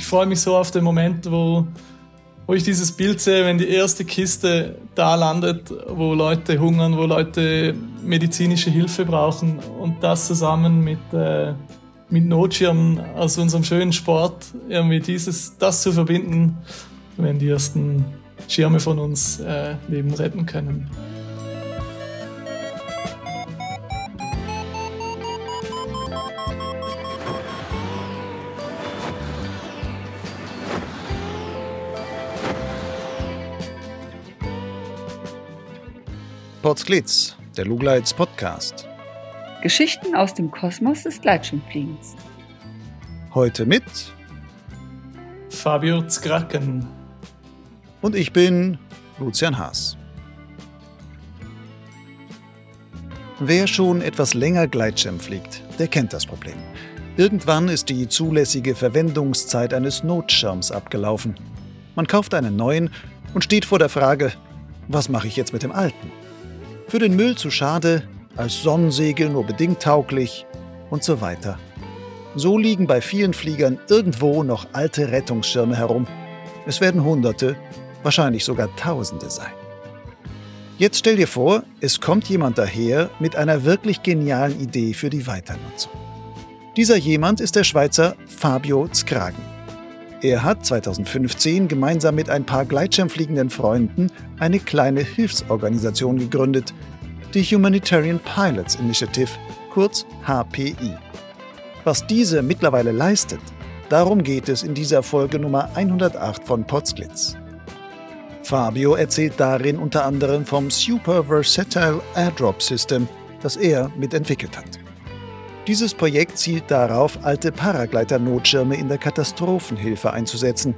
ich freue mich so auf den Moment, wo, wo ich dieses Bild sehe, wenn die erste Kiste da landet, wo Leute hungern, wo Leute medizinische Hilfe brauchen und das zusammen mit, äh, mit Notschirmen aus unserem schönen Sport, irgendwie dieses, das zu verbinden, wenn die ersten Schirme von uns äh, Leben retten können. Potsglitz, der Lugleits Podcast. Geschichten aus dem Kosmos des Gleitschirmfliegens. Heute mit Fabio Zkraken. Und ich bin Lucian Haas. Wer schon etwas länger Gleitschirm fliegt, der kennt das Problem. Irgendwann ist die zulässige Verwendungszeit eines Notschirms abgelaufen. Man kauft einen neuen und steht vor der Frage, was mache ich jetzt mit dem alten? Für den Müll zu schade, als Sonnensegel nur bedingt tauglich und so weiter. So liegen bei vielen Fliegern irgendwo noch alte Rettungsschirme herum. Es werden Hunderte, wahrscheinlich sogar Tausende sein. Jetzt stell dir vor, es kommt jemand daher mit einer wirklich genialen Idee für die Weiternutzung. Dieser jemand ist der Schweizer Fabio Zkragen. Er hat 2015 gemeinsam mit ein paar gleitschirmfliegenden Freunden eine kleine Hilfsorganisation gegründet, die Humanitarian Pilots Initiative, kurz HPI. Was diese mittlerweile leistet, darum geht es in dieser Folge Nummer 108 von Potsglitz. Fabio erzählt darin unter anderem vom Super Versatile Airdrop System, das er mitentwickelt hat. Dieses Projekt zielt darauf, alte Paragleiter-Notschirme in der Katastrophenhilfe einzusetzen.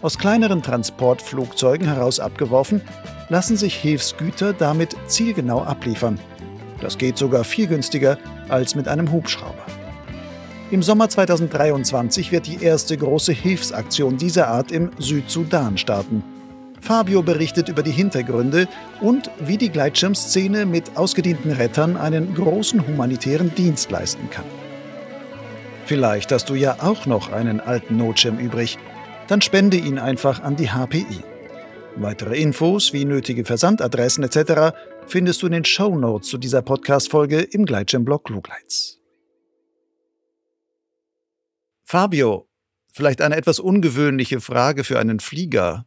Aus kleineren Transportflugzeugen heraus abgeworfen, lassen sich Hilfsgüter damit zielgenau abliefern. Das geht sogar viel günstiger als mit einem Hubschrauber. Im Sommer 2023 wird die erste große Hilfsaktion dieser Art im Südsudan starten. Fabio berichtet über die Hintergründe und wie die Gleitschirmszene mit ausgedienten Rettern einen großen humanitären Dienst leisten kann. Vielleicht hast du ja auch noch einen alten Notschirm übrig. Dann spende ihn einfach an die HPI. Weitere Infos wie nötige Versandadressen etc. findest du in den Show Notes zu dieser Podcast-Folge im Gleitschirmblog Lugleits. Fabio, vielleicht eine etwas ungewöhnliche Frage für einen Flieger.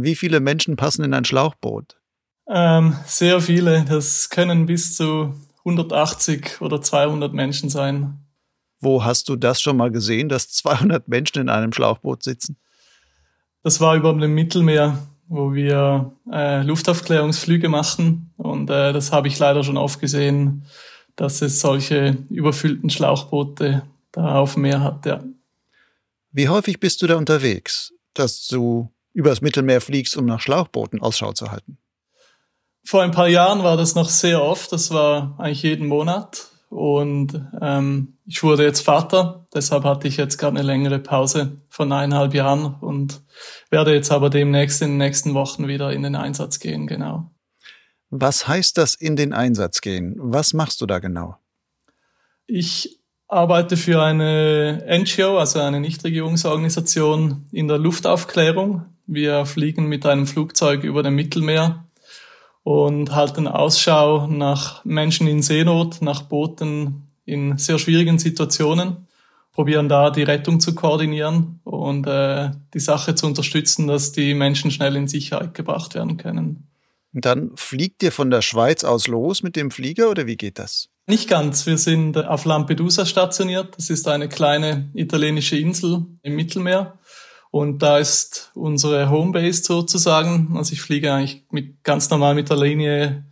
Wie viele Menschen passen in ein Schlauchboot? Ähm, sehr viele. Das können bis zu 180 oder 200 Menschen sein. Wo hast du das schon mal gesehen, dass 200 Menschen in einem Schlauchboot sitzen? Das war über dem Mittelmeer, wo wir äh, Luftaufklärungsflüge machen. Und äh, das habe ich leider schon oft gesehen, dass es solche überfüllten Schlauchboote da auf dem Meer hat. Ja. Wie häufig bist du da unterwegs, dass du übers Mittelmeer fliegst, um nach Schlauchbooten Ausschau zu halten? Vor ein paar Jahren war das noch sehr oft. Das war eigentlich jeden Monat. Und ähm, ich wurde jetzt Vater, deshalb hatte ich jetzt gerade eine längere Pause von eineinhalb Jahren und werde jetzt aber demnächst in den nächsten Wochen wieder in den Einsatz gehen, genau. Was heißt das in den Einsatz gehen? Was machst du da genau? Ich arbeite für eine NGO, also eine Nichtregierungsorganisation in der Luftaufklärung. Wir fliegen mit einem Flugzeug über dem Mittelmeer und halten Ausschau nach Menschen in Seenot, nach Booten in sehr schwierigen Situationen, probieren da die Rettung zu koordinieren und äh, die Sache zu unterstützen, dass die Menschen schnell in Sicherheit gebracht werden können. Und dann fliegt ihr von der Schweiz aus los mit dem Flieger oder wie geht das? Nicht ganz. Wir sind auf Lampedusa stationiert. Das ist eine kleine italienische Insel im Mittelmeer. Und da ist unsere Homebase sozusagen. Also ich fliege eigentlich mit, ganz normal mit der Linie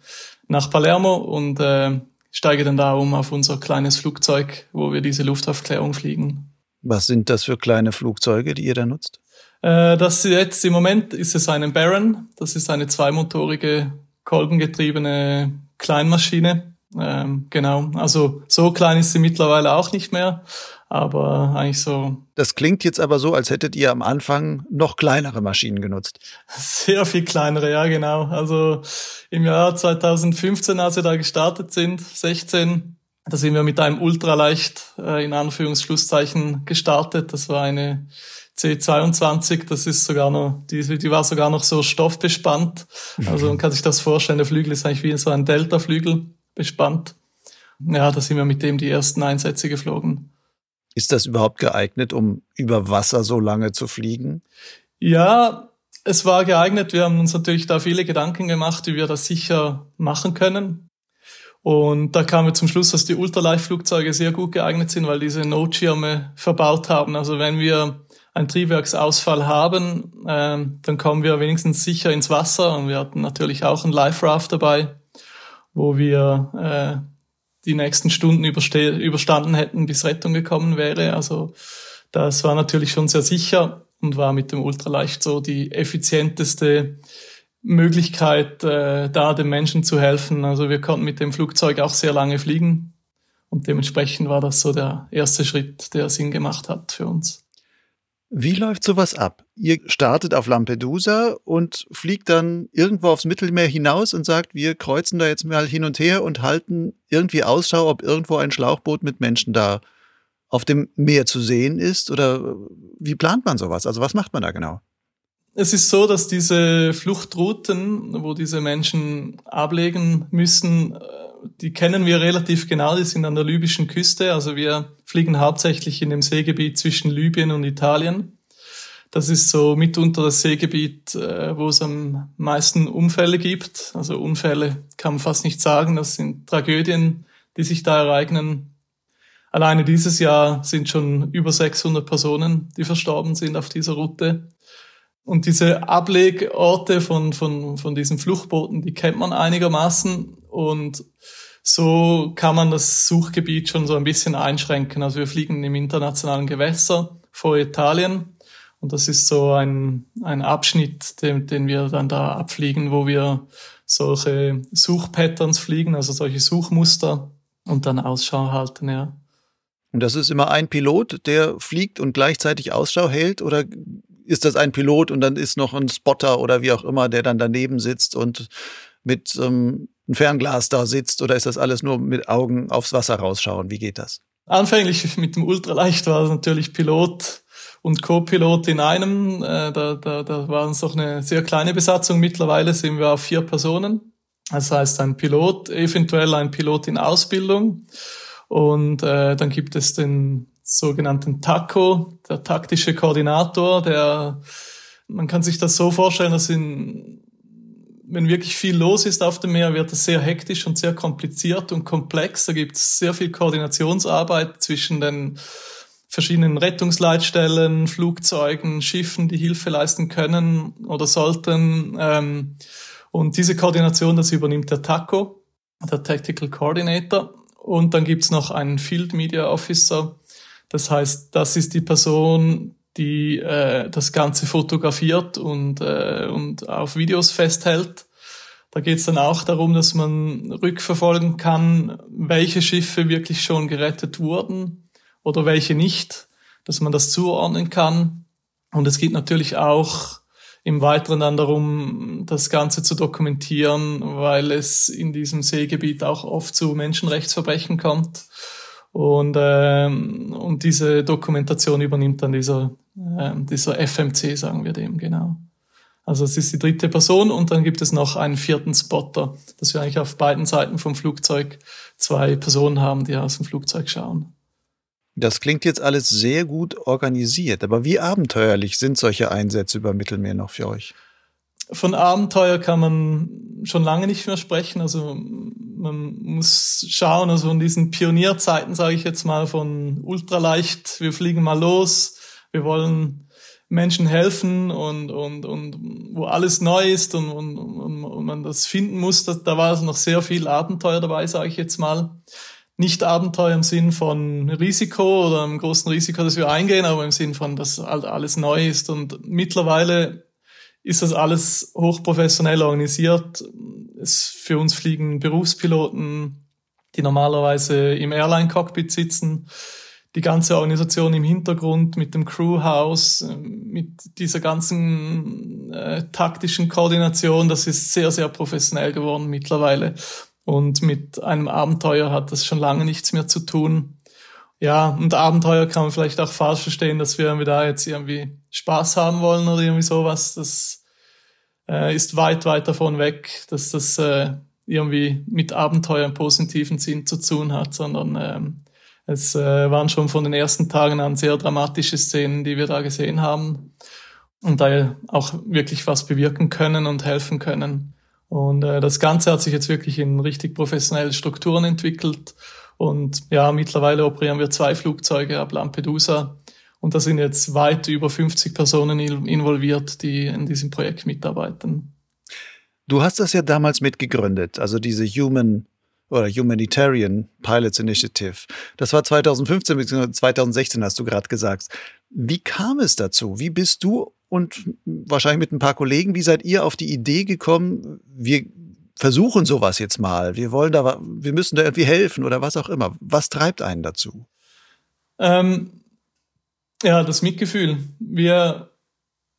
nach Palermo und äh, steige dann da um auf unser kleines Flugzeug, wo wir diese Luftaufklärung fliegen. Was sind das für kleine Flugzeuge, die ihr da nutzt? Äh, das jetzt im Moment ist es ein Baron. Das ist eine zweimotorige, kolbengetriebene Kleinmaschine. Ähm, genau. Also so klein ist sie mittlerweile auch nicht mehr aber eigentlich so. Das klingt jetzt aber so, als hättet ihr am Anfang noch kleinere Maschinen genutzt. Sehr viel kleinere, ja genau. Also im Jahr 2015, als wir da gestartet sind, 16, Da sind wir mit einem ultraleicht äh, in Anführungsschlusszeichen gestartet. Das war eine C22, das ist sogar noch, die, die war sogar noch so stoffbespannt. Also man kann sich das vorstellen, der Flügel ist eigentlich wie so ein Delta-Flügel bespannt. Ja, da sind wir mit dem die ersten Einsätze geflogen. Ist das überhaupt geeignet, um über Wasser so lange zu fliegen? Ja, es war geeignet. Wir haben uns natürlich da viele Gedanken gemacht, wie wir das sicher machen können. Und da kamen wir zum Schluss, dass die Ultraleichtflugzeuge sehr gut geeignet sind, weil diese Notschirme verbaut haben. Also wenn wir einen Triebwerksausfall haben, ähm, dann kommen wir wenigstens sicher ins Wasser. Und wir hatten natürlich auch einen Life Raft dabei, wo wir äh, die nächsten Stunden überstanden hätten, bis Rettung gekommen wäre. Also das war natürlich schon sehr sicher und war mit dem Ultraleicht so die effizienteste Möglichkeit, äh, da den Menschen zu helfen. Also wir konnten mit dem Flugzeug auch sehr lange fliegen und dementsprechend war das so der erste Schritt, der Sinn gemacht hat für uns. Wie läuft sowas ab? Ihr startet auf Lampedusa und fliegt dann irgendwo aufs Mittelmeer hinaus und sagt, wir kreuzen da jetzt mal hin und her und halten irgendwie Ausschau, ob irgendwo ein Schlauchboot mit Menschen da auf dem Meer zu sehen ist? Oder wie plant man sowas? Also was macht man da genau? Es ist so, dass diese Fluchtrouten, wo diese Menschen ablegen müssen, die kennen wir relativ genau, die sind an der libyschen Küste. Also wir fliegen hauptsächlich in dem Seegebiet zwischen Libyen und Italien. Das ist so mitunter das Seegebiet, äh, wo es am meisten Unfälle gibt. Also Unfälle kann man fast nicht sagen, das sind Tragödien, die sich da ereignen. Alleine dieses Jahr sind schon über 600 Personen, die verstorben sind auf dieser Route. Und diese Ablegorte von, von, von diesen Fluchtbooten, die kennt man einigermaßen. Und so kann man das Suchgebiet schon so ein bisschen einschränken. Also wir fliegen im internationalen Gewässer vor Italien. Und das ist so ein, ein Abschnitt, den, den wir dann da abfliegen, wo wir solche Suchpatterns fliegen, also solche Suchmuster und dann Ausschau halten, ja. Und das ist immer ein Pilot, der fliegt und gleichzeitig Ausschau hält? Oder ist das ein Pilot und dann ist noch ein Spotter oder wie auch immer, der dann daneben sitzt und mit ähm, einem Fernglas da sitzt? Oder ist das alles nur mit Augen aufs Wasser rausschauen? Wie geht das? Anfänglich mit dem Ultraleicht war es natürlich Pilot und Co-Pilot in einem. Äh, da, da, da war es doch eine sehr kleine Besatzung. Mittlerweile sind wir auf vier Personen. Das heißt, ein Pilot, eventuell ein Pilot in Ausbildung. Und äh, dann gibt es den sogenannten TACO, der taktische Koordinator, der, man kann sich das so vorstellen, dass in, wenn wirklich viel los ist auf dem Meer, wird es sehr hektisch und sehr kompliziert und komplex. Da gibt es sehr viel Koordinationsarbeit zwischen den verschiedenen Rettungsleitstellen, Flugzeugen, Schiffen, die Hilfe leisten können oder sollten. Ähm, und diese Koordination, das übernimmt der TACO, der Tactical Coordinator. Und dann gibt's noch einen Field Media Officer, das heißt, das ist die Person, die äh, das Ganze fotografiert und, äh, und auf Videos festhält. Da geht es dann auch darum, dass man rückverfolgen kann, welche Schiffe wirklich schon gerettet wurden oder welche nicht, dass man das zuordnen kann. Und es geht natürlich auch im Weiteren dann darum, das Ganze zu dokumentieren, weil es in diesem Seegebiet auch oft zu Menschenrechtsverbrechen kommt. Und, ähm, und diese Dokumentation übernimmt dann dieser, ähm, dieser FMC, sagen wir dem, genau. Also es ist die dritte Person und dann gibt es noch einen vierten Spotter, dass wir eigentlich auf beiden Seiten vom Flugzeug zwei Personen haben, die aus dem Flugzeug schauen. Das klingt jetzt alles sehr gut organisiert, aber wie abenteuerlich sind solche Einsätze über Mittelmeer noch für euch? Von Abenteuer kann man schon lange nicht mehr sprechen. Also man muss schauen, also in diesen Pionierzeiten, sage ich jetzt mal, von ultraleicht, wir fliegen mal los, wir wollen Menschen helfen und, und, und wo alles neu ist und, und, und, und man das finden muss, da, da war also noch sehr viel Abenteuer dabei, sage ich jetzt mal. Nicht Abenteuer im Sinn von Risiko oder einem großen Risiko, das wir eingehen, aber im Sinn von, dass halt alles neu ist. Und mittlerweile ist das alles hochprofessionell organisiert. Es, für uns fliegen Berufspiloten, die normalerweise im Airline-Cockpit sitzen. Die ganze Organisation im Hintergrund mit dem Crewhouse, mit dieser ganzen äh, taktischen Koordination, das ist sehr, sehr professionell geworden mittlerweile. Und mit einem Abenteuer hat das schon lange nichts mehr zu tun. Ja, und Abenteuer kann man vielleicht auch falsch verstehen, dass wir da jetzt irgendwie Spaß haben wollen oder irgendwie sowas. Das äh, ist weit, weit davon weg, dass das äh, irgendwie mit Abenteuer im positiven Sinn zu tun hat, sondern ähm, es äh, waren schon von den ersten Tagen an sehr dramatische Szenen, die wir da gesehen haben und da auch wirklich was bewirken können und helfen können. Und äh, das Ganze hat sich jetzt wirklich in richtig professionelle Strukturen entwickelt. Und ja, mittlerweile operieren wir zwei Flugzeuge ab Lampedusa. Und da sind jetzt weit über 50 Personen involviert, die in diesem Projekt mitarbeiten. Du hast das ja damals mitgegründet, also diese Human oder Humanitarian Pilots Initiative. Das war 2015 bzw. 2016, hast du gerade gesagt. Wie kam es dazu? Wie bist du und wahrscheinlich mit ein paar Kollegen, wie seid ihr auf die Idee gekommen, wir versuchen sowas jetzt mal, wir wollen da, wir müssen da irgendwie helfen oder was auch immer. Was treibt einen dazu? Ähm, ja, das Mitgefühl. Wir,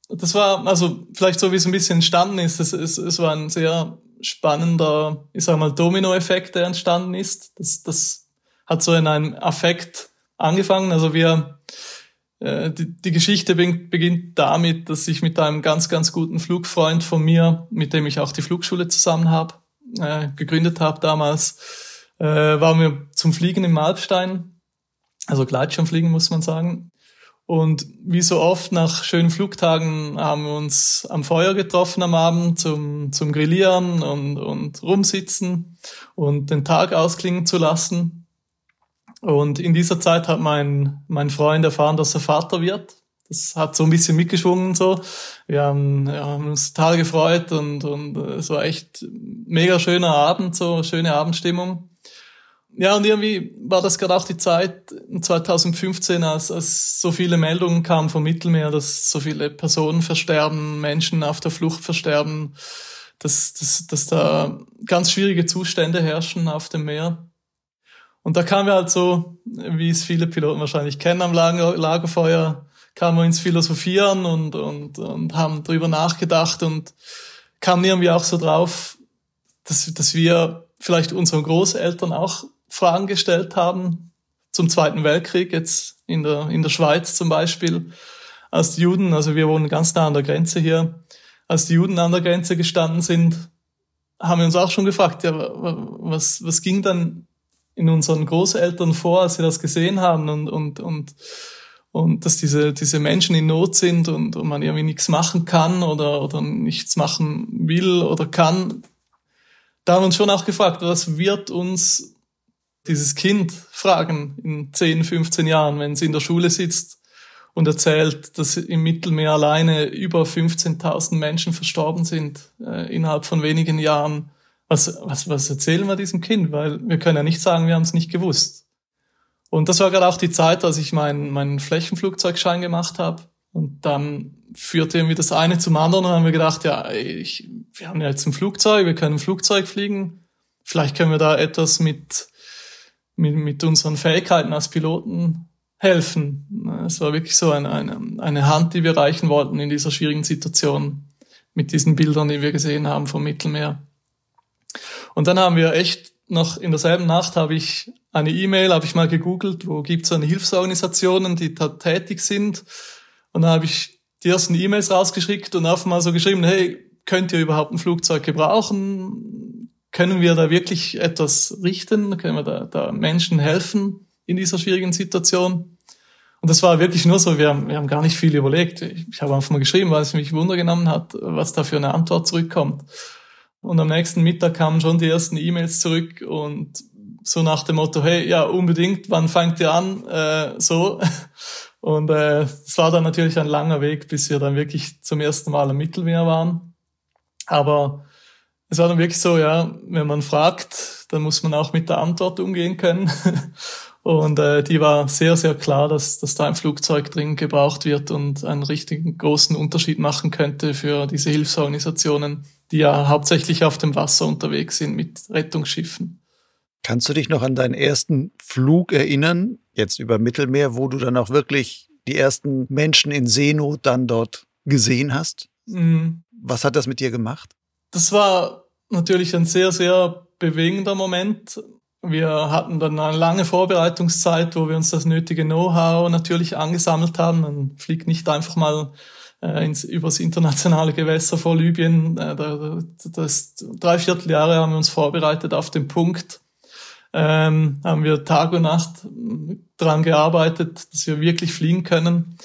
das war, also vielleicht so wie es ein bisschen entstanden ist, es, es, es war ein sehr spannender, ich sag mal, Dominoeffekt, der entstanden ist. Das, das hat so in einem Affekt angefangen. Also wir, die, die Geschichte beginnt damit, dass ich mit einem ganz, ganz guten Flugfreund von mir, mit dem ich auch die Flugschule zusammen habe, äh, gegründet habe damals, äh, waren wir zum Fliegen im Alpstein, also Gleitschirmfliegen muss man sagen. Und wie so oft nach schönen Flugtagen haben wir uns am Feuer getroffen am Abend zum, zum Grillieren und, und rumsitzen und den Tag ausklingen zu lassen. Und in dieser Zeit hat mein, mein Freund erfahren, dass er Vater wird. Das hat so ein bisschen mitgeschwungen so. Wir haben, ja, haben uns total gefreut und, und es war echt mega schöner Abend, so schöne Abendstimmung. Ja, und irgendwie war das gerade auch die Zeit 2015, als, als so viele Meldungen kamen vom Mittelmeer, dass so viele Personen versterben, Menschen auf der Flucht versterben, dass, dass, dass da ganz schwierige Zustände herrschen auf dem Meer. Und da kamen wir halt so, wie es viele Piloten wahrscheinlich kennen am Lager, Lagerfeuer, kamen wir ins Philosophieren und, und, und haben drüber nachgedacht und kamen irgendwie auch so drauf, dass, dass wir vielleicht unseren Großeltern auch Fragen gestellt haben zum Zweiten Weltkrieg, jetzt in der, in der Schweiz zum Beispiel, als die Juden, also wir wohnen ganz nah an der Grenze hier, als die Juden an der Grenze gestanden sind, haben wir uns auch schon gefragt, ja, was, was ging dann in unseren Großeltern vor, als sie das gesehen haben und, und, und, und dass diese, diese Menschen in Not sind und, und man irgendwie nichts machen kann oder, oder nichts machen will oder kann. Da haben wir uns schon auch gefragt, was wird uns dieses Kind fragen in 10, 15 Jahren, wenn sie in der Schule sitzt und erzählt, dass im Mittelmeer alleine über 15.000 Menschen verstorben sind äh, innerhalb von wenigen Jahren. Was, was, was erzählen wir diesem Kind? Weil wir können ja nicht sagen, wir haben es nicht gewusst. Und das war gerade auch die Zeit, als ich meinen, meinen Flächenflugzeugschein gemacht habe. Und dann führte irgendwie das eine zum anderen und haben wir gedacht, ja, ich, wir haben ja jetzt ein Flugzeug, wir können ein Flugzeug fliegen. Vielleicht können wir da etwas mit mit, mit unseren Fähigkeiten als Piloten helfen. Es war wirklich so eine, eine, eine Hand, die wir reichen wollten in dieser schwierigen Situation mit diesen Bildern, die wir gesehen haben vom Mittelmeer. Und dann haben wir echt noch in derselben Nacht habe ich eine E-Mail, habe ich mal gegoogelt, wo gibt es eine Hilfsorganisationen, die da tätig sind. Und dann habe ich die ersten E-Mails rausgeschickt und einfach mal so geschrieben, hey, könnt ihr überhaupt ein Flugzeug gebrauchen? können wir da wirklich etwas richten? Können wir da, da Menschen helfen in dieser schwierigen Situation? Und das war wirklich nur so, wir haben, wir haben gar nicht viel überlegt. Ich, ich habe einfach mal geschrieben, weil es mich Wunder genommen hat, was da für eine Antwort zurückkommt. Und am nächsten Mittag kamen schon die ersten E-Mails zurück und so nach dem Motto, hey, ja, unbedingt, wann fangt ihr an? Äh, so. Und äh, es war dann natürlich ein langer Weg, bis wir dann wirklich zum ersten Mal im Mittelmeer waren. Aber es war dann wirklich so, ja, wenn man fragt, dann muss man auch mit der Antwort umgehen können. Und äh, die war sehr, sehr klar, dass, dass da ein Flugzeug dringend gebraucht wird und einen richtigen großen Unterschied machen könnte für diese Hilfsorganisationen, die ja hauptsächlich auf dem Wasser unterwegs sind mit Rettungsschiffen. Kannst du dich noch an deinen ersten Flug erinnern, jetzt über Mittelmeer, wo du dann auch wirklich die ersten Menschen in Seenot dann dort gesehen hast? Mhm. Was hat das mit dir gemacht? das war natürlich ein sehr, sehr bewegender Moment. Wir hatten dann eine lange Vorbereitungszeit, wo wir uns das nötige Know-how natürlich angesammelt haben. Man fliegt nicht einfach mal äh, ins, übers internationale Gewässer vor Libyen. Äh, das, drei Vierteljahre haben wir uns vorbereitet auf den Punkt. Ähm, haben wir Tag und Nacht daran gearbeitet, dass wir wirklich fliegen können.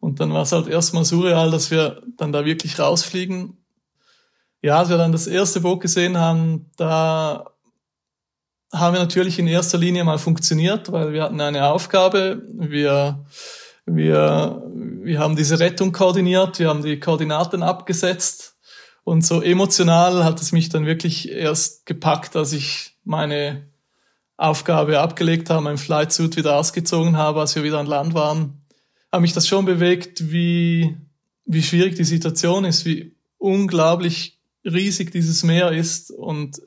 Und dann war es halt erstmal surreal, dass wir dann da wirklich rausfliegen. Ja, als wir dann das erste Boot gesehen haben, da haben wir natürlich in erster Linie mal funktioniert, weil wir hatten eine Aufgabe. Wir, wir, wir haben diese Rettung koordiniert, wir haben die Koordinaten abgesetzt. Und so emotional hat es mich dann wirklich erst gepackt, als ich meine Aufgabe abgelegt habe, mein Flightsuit wieder ausgezogen habe, als wir wieder an Land waren. Hat mich das schon bewegt, wie, wie schwierig die Situation ist, wie unglaublich riesig dieses Meer ist und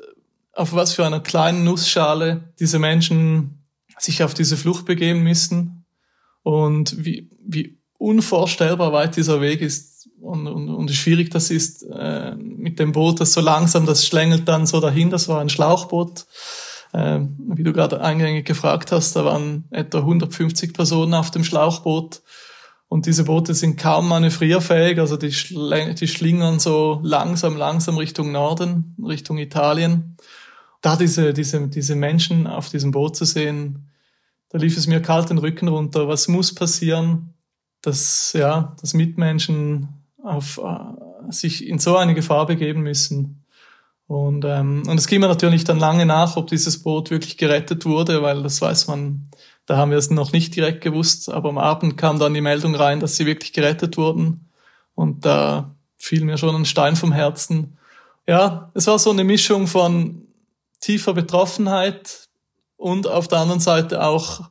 auf was für einer kleinen Nussschale diese Menschen sich auf diese Flucht begeben müssen und wie, wie unvorstellbar weit dieser Weg ist und, und, und wie schwierig das ist äh, mit dem Boot, das so langsam, das schlängelt dann so dahin, das war ein Schlauchboot. Äh, wie du gerade eingängig gefragt hast, da waren etwa 150 Personen auf dem Schlauchboot. Und diese Boote sind kaum manövrierfähig, also die, die schlingern so langsam, langsam Richtung Norden, Richtung Italien. Da diese, diese, diese Menschen auf diesem Boot zu sehen, da lief es mir kalt den Rücken runter. Was muss passieren, dass, ja, dass Mitmenschen auf, uh, sich in so eine Gefahr begeben müssen? Und, ähm, und es ging mir natürlich dann lange nach, ob dieses Boot wirklich gerettet wurde, weil das weiß man, da haben wir es noch nicht direkt gewusst, aber am Abend kam dann die Meldung rein, dass sie wirklich gerettet wurden. Und da fiel mir schon ein Stein vom Herzen. Ja, es war so eine Mischung von tiefer Betroffenheit und auf der anderen Seite auch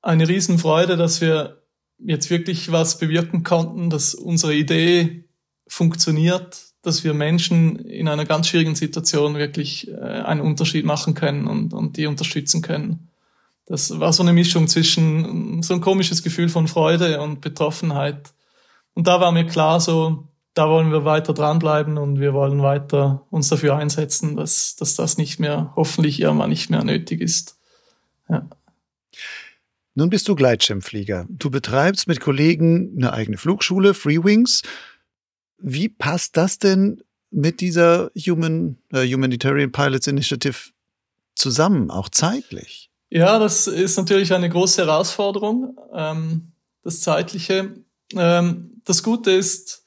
eine Riesenfreude, dass wir jetzt wirklich was bewirken konnten, dass unsere Idee funktioniert, dass wir Menschen in einer ganz schwierigen Situation wirklich äh, einen Unterschied machen können und, und die unterstützen können. Das war so eine Mischung zwischen so ein komisches Gefühl von Freude und Betroffenheit. Und da war mir klar, so, da wollen wir weiter dranbleiben und wir wollen weiter uns dafür einsetzen, dass, dass das nicht mehr, hoffentlich irgendwann nicht mehr nötig ist. Ja. Nun bist du Gleitschirmflieger. Du betreibst mit Kollegen eine eigene Flugschule, Freewings. Wie passt das denn mit dieser Human, äh, Humanitarian Pilots Initiative zusammen, auch zeitlich? Ja, das ist natürlich eine große Herausforderung, ähm, das Zeitliche. Ähm, das Gute ist,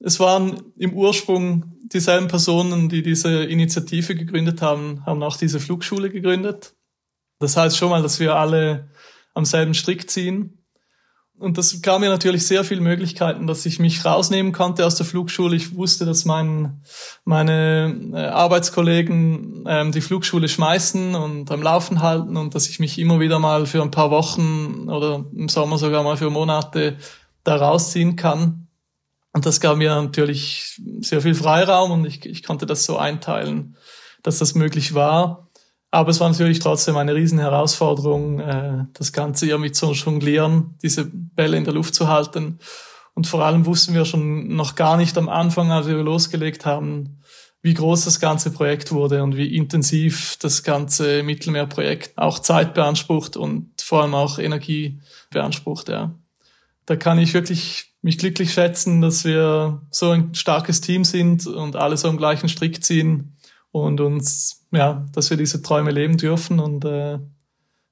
es waren im Ursprung dieselben Personen, die diese Initiative gegründet haben, haben auch diese Flugschule gegründet. Das heißt schon mal, dass wir alle am selben Strick ziehen. Und das gab mir natürlich sehr viele Möglichkeiten, dass ich mich rausnehmen konnte aus der Flugschule. Ich wusste, dass mein, meine äh, Arbeitskollegen ähm, die Flugschule schmeißen und am Laufen halten und dass ich mich immer wieder mal für ein paar Wochen oder im Sommer sogar mal für Monate da rausziehen kann. Und das gab mir natürlich sehr viel Freiraum und ich, ich konnte das so einteilen, dass das möglich war. Aber es war natürlich trotzdem eine riesen Herausforderung, äh, das Ganze ja mit so jonglieren, diese Bälle in der Luft zu halten. Und vor allem wussten wir schon noch gar nicht am Anfang, als wir losgelegt haben, wie groß das ganze Projekt wurde und wie intensiv das ganze Mittelmeerprojekt auch Zeit beansprucht und vor allem auch Energie beansprucht. Ja. Da kann ich wirklich mich glücklich schätzen, dass wir so ein starkes Team sind und alle so am gleichen Strick ziehen und uns, ja, dass wir diese Träume leben dürfen. Und äh,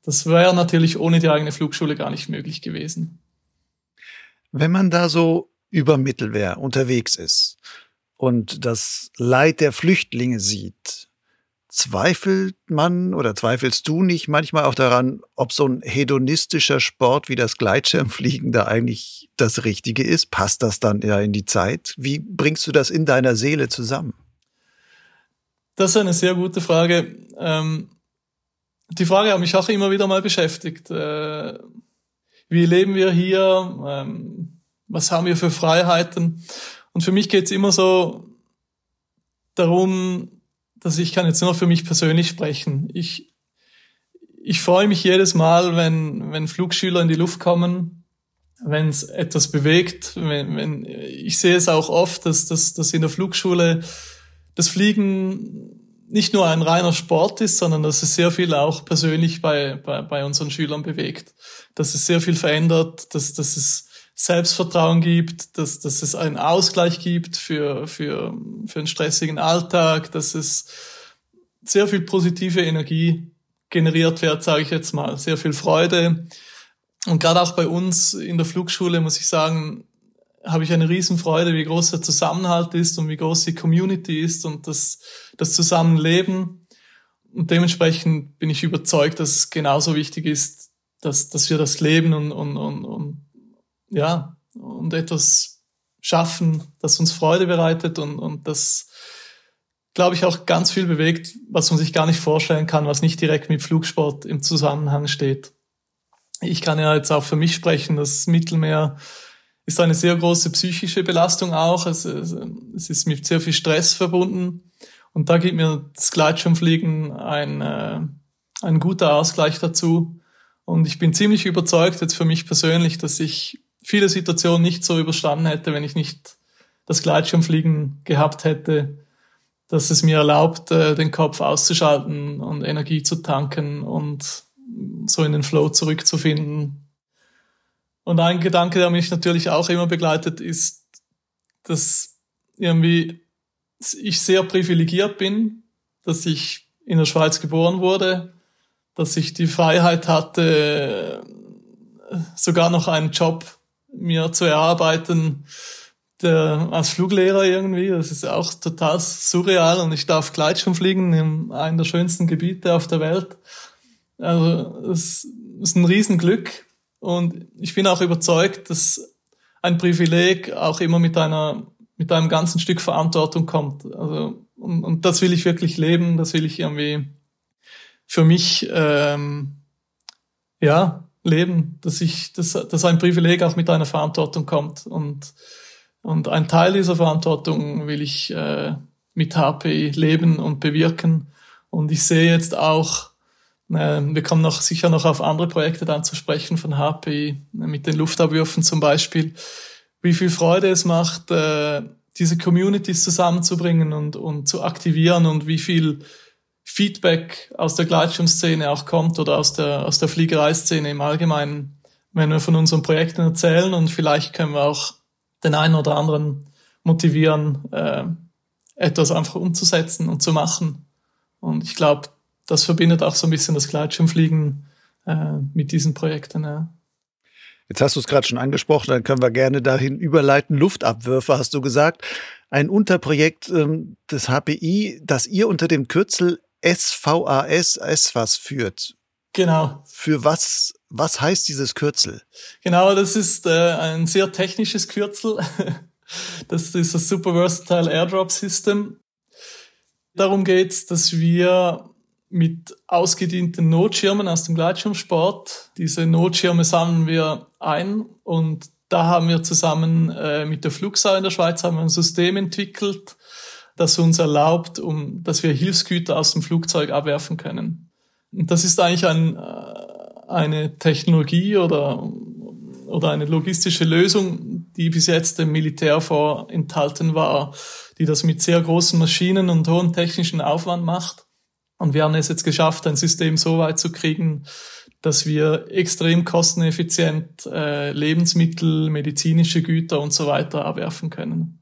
das wäre natürlich ohne die eigene Flugschule gar nicht möglich gewesen. Wenn man da so über Mittelwehr unterwegs ist und das Leid der Flüchtlinge sieht, Zweifelt man oder zweifelst du nicht manchmal auch daran, ob so ein hedonistischer Sport wie das Gleitschirmfliegen da eigentlich das Richtige ist? Passt das dann ja in die Zeit? Wie bringst du das in deiner Seele zusammen? Das ist eine sehr gute Frage. Ähm, die Frage hat mich auch immer wieder mal beschäftigt. Äh, wie leben wir hier? Ähm, was haben wir für Freiheiten? Und für mich geht es immer so darum, dass ich kann jetzt nur für mich persönlich sprechen. Ich, ich freue mich jedes Mal, wenn, wenn Flugschüler in die Luft kommen, wenn es etwas bewegt. Wenn, wenn, ich sehe es auch oft, dass, dass, dass in der Flugschule das Fliegen nicht nur ein reiner Sport ist, sondern dass es sehr viel auch persönlich bei, bei, bei unseren Schülern bewegt. Dass es sehr viel verändert, dass, dass es Selbstvertrauen gibt, dass, dass es einen Ausgleich gibt für, für, für einen stressigen Alltag, dass es sehr viel positive Energie generiert wird, sage ich jetzt mal, sehr viel Freude. Und gerade auch bei uns in der Flugschule muss ich sagen, habe ich eine Riesenfreude, wie groß der Zusammenhalt ist und wie groß die Community ist und das, das Zusammenleben. Und dementsprechend bin ich überzeugt, dass es genauso wichtig ist, dass, dass wir das leben und, und, und, und ja, und etwas schaffen, das uns Freude bereitet und, und das, glaube ich, auch ganz viel bewegt, was man sich gar nicht vorstellen kann, was nicht direkt mit Flugsport im Zusammenhang steht. Ich kann ja jetzt auch für mich sprechen, das Mittelmeer ist eine sehr große psychische Belastung auch. Es, es ist mit sehr viel Stress verbunden. Und da gibt mir das Gleitschirmfliegen ein, äh, ein guter Ausgleich dazu. Und ich bin ziemlich überzeugt jetzt für mich persönlich, dass ich viele Situationen nicht so überstanden hätte, wenn ich nicht das Gleitschirmfliegen gehabt hätte, dass es mir erlaubt, äh, den Kopf auszuschalten und Energie zu tanken und so in den Flow zurückzufinden. Und ein Gedanke, der mich natürlich auch immer begleitet, ist, dass irgendwie ich sehr privilegiert bin, dass ich in der Schweiz geboren wurde, dass ich die Freiheit hatte, sogar noch einen Job mir zu erarbeiten, der, als Fluglehrer irgendwie. Das ist auch total surreal und ich darf Gleitschirm fliegen in einem der schönsten Gebiete auf der Welt. Also es ist ein Riesenglück und ich bin auch überzeugt, dass ein Privileg auch immer mit einer mit einem ganzen Stück Verantwortung kommt. Also und, und das will ich wirklich leben, das will ich irgendwie für mich ähm, ja leben, dass ich, dass, dass ein Privileg auch mit einer Verantwortung kommt. Und, und ein Teil dieser Verantwortung will ich äh, mit HPI leben und bewirken. Und ich sehe jetzt auch, wir kommen noch sicher noch auf andere Projekte dann zu sprechen von HPI, mit den Luftabwürfen zum Beispiel, wie viel Freude es macht, äh, diese Communities zusammenzubringen und, und zu aktivieren und wie viel Feedback aus der Gleitschirmszene auch kommt oder aus der, aus der Fliegereiszene im Allgemeinen, wenn wir von unseren Projekten erzählen und vielleicht können wir auch den einen oder anderen motivieren, äh, etwas einfach umzusetzen und zu machen. Und ich glaube, das verbindet auch so ein bisschen das Gleitschirmfliegen äh, mit diesen Projekten. Ja. Jetzt hast du es gerade schon angesprochen, dann können wir gerne dahin überleiten. Luftabwürfe, hast du gesagt. Ein Unterprojekt ähm, des HPI, das ihr unter dem Kürzel SVAS SVAS führt. Genau. Für was, was heißt dieses Kürzel? Genau, das ist äh, ein sehr technisches Kürzel. das ist das Super Versatile Airdrop System. Darum geht's, dass wir mit ausgedienten Notschirmen aus dem Gleitschirmsport, diese Notschirme sammeln wir ein und da haben wir zusammen äh, mit der Flugsau in der Schweiz haben wir ein System entwickelt, das uns erlaubt, um, dass wir Hilfsgüter aus dem Flugzeug abwerfen können. Und das ist eigentlich ein, äh, eine Technologie oder, oder eine logistische Lösung, die bis jetzt dem Militär vorenthalten war, die das mit sehr großen Maschinen und hohem technischen Aufwand macht. Und wir haben es jetzt geschafft, ein System so weit zu kriegen, dass wir extrem kosteneffizient äh, Lebensmittel, medizinische Güter und so weiter abwerfen können.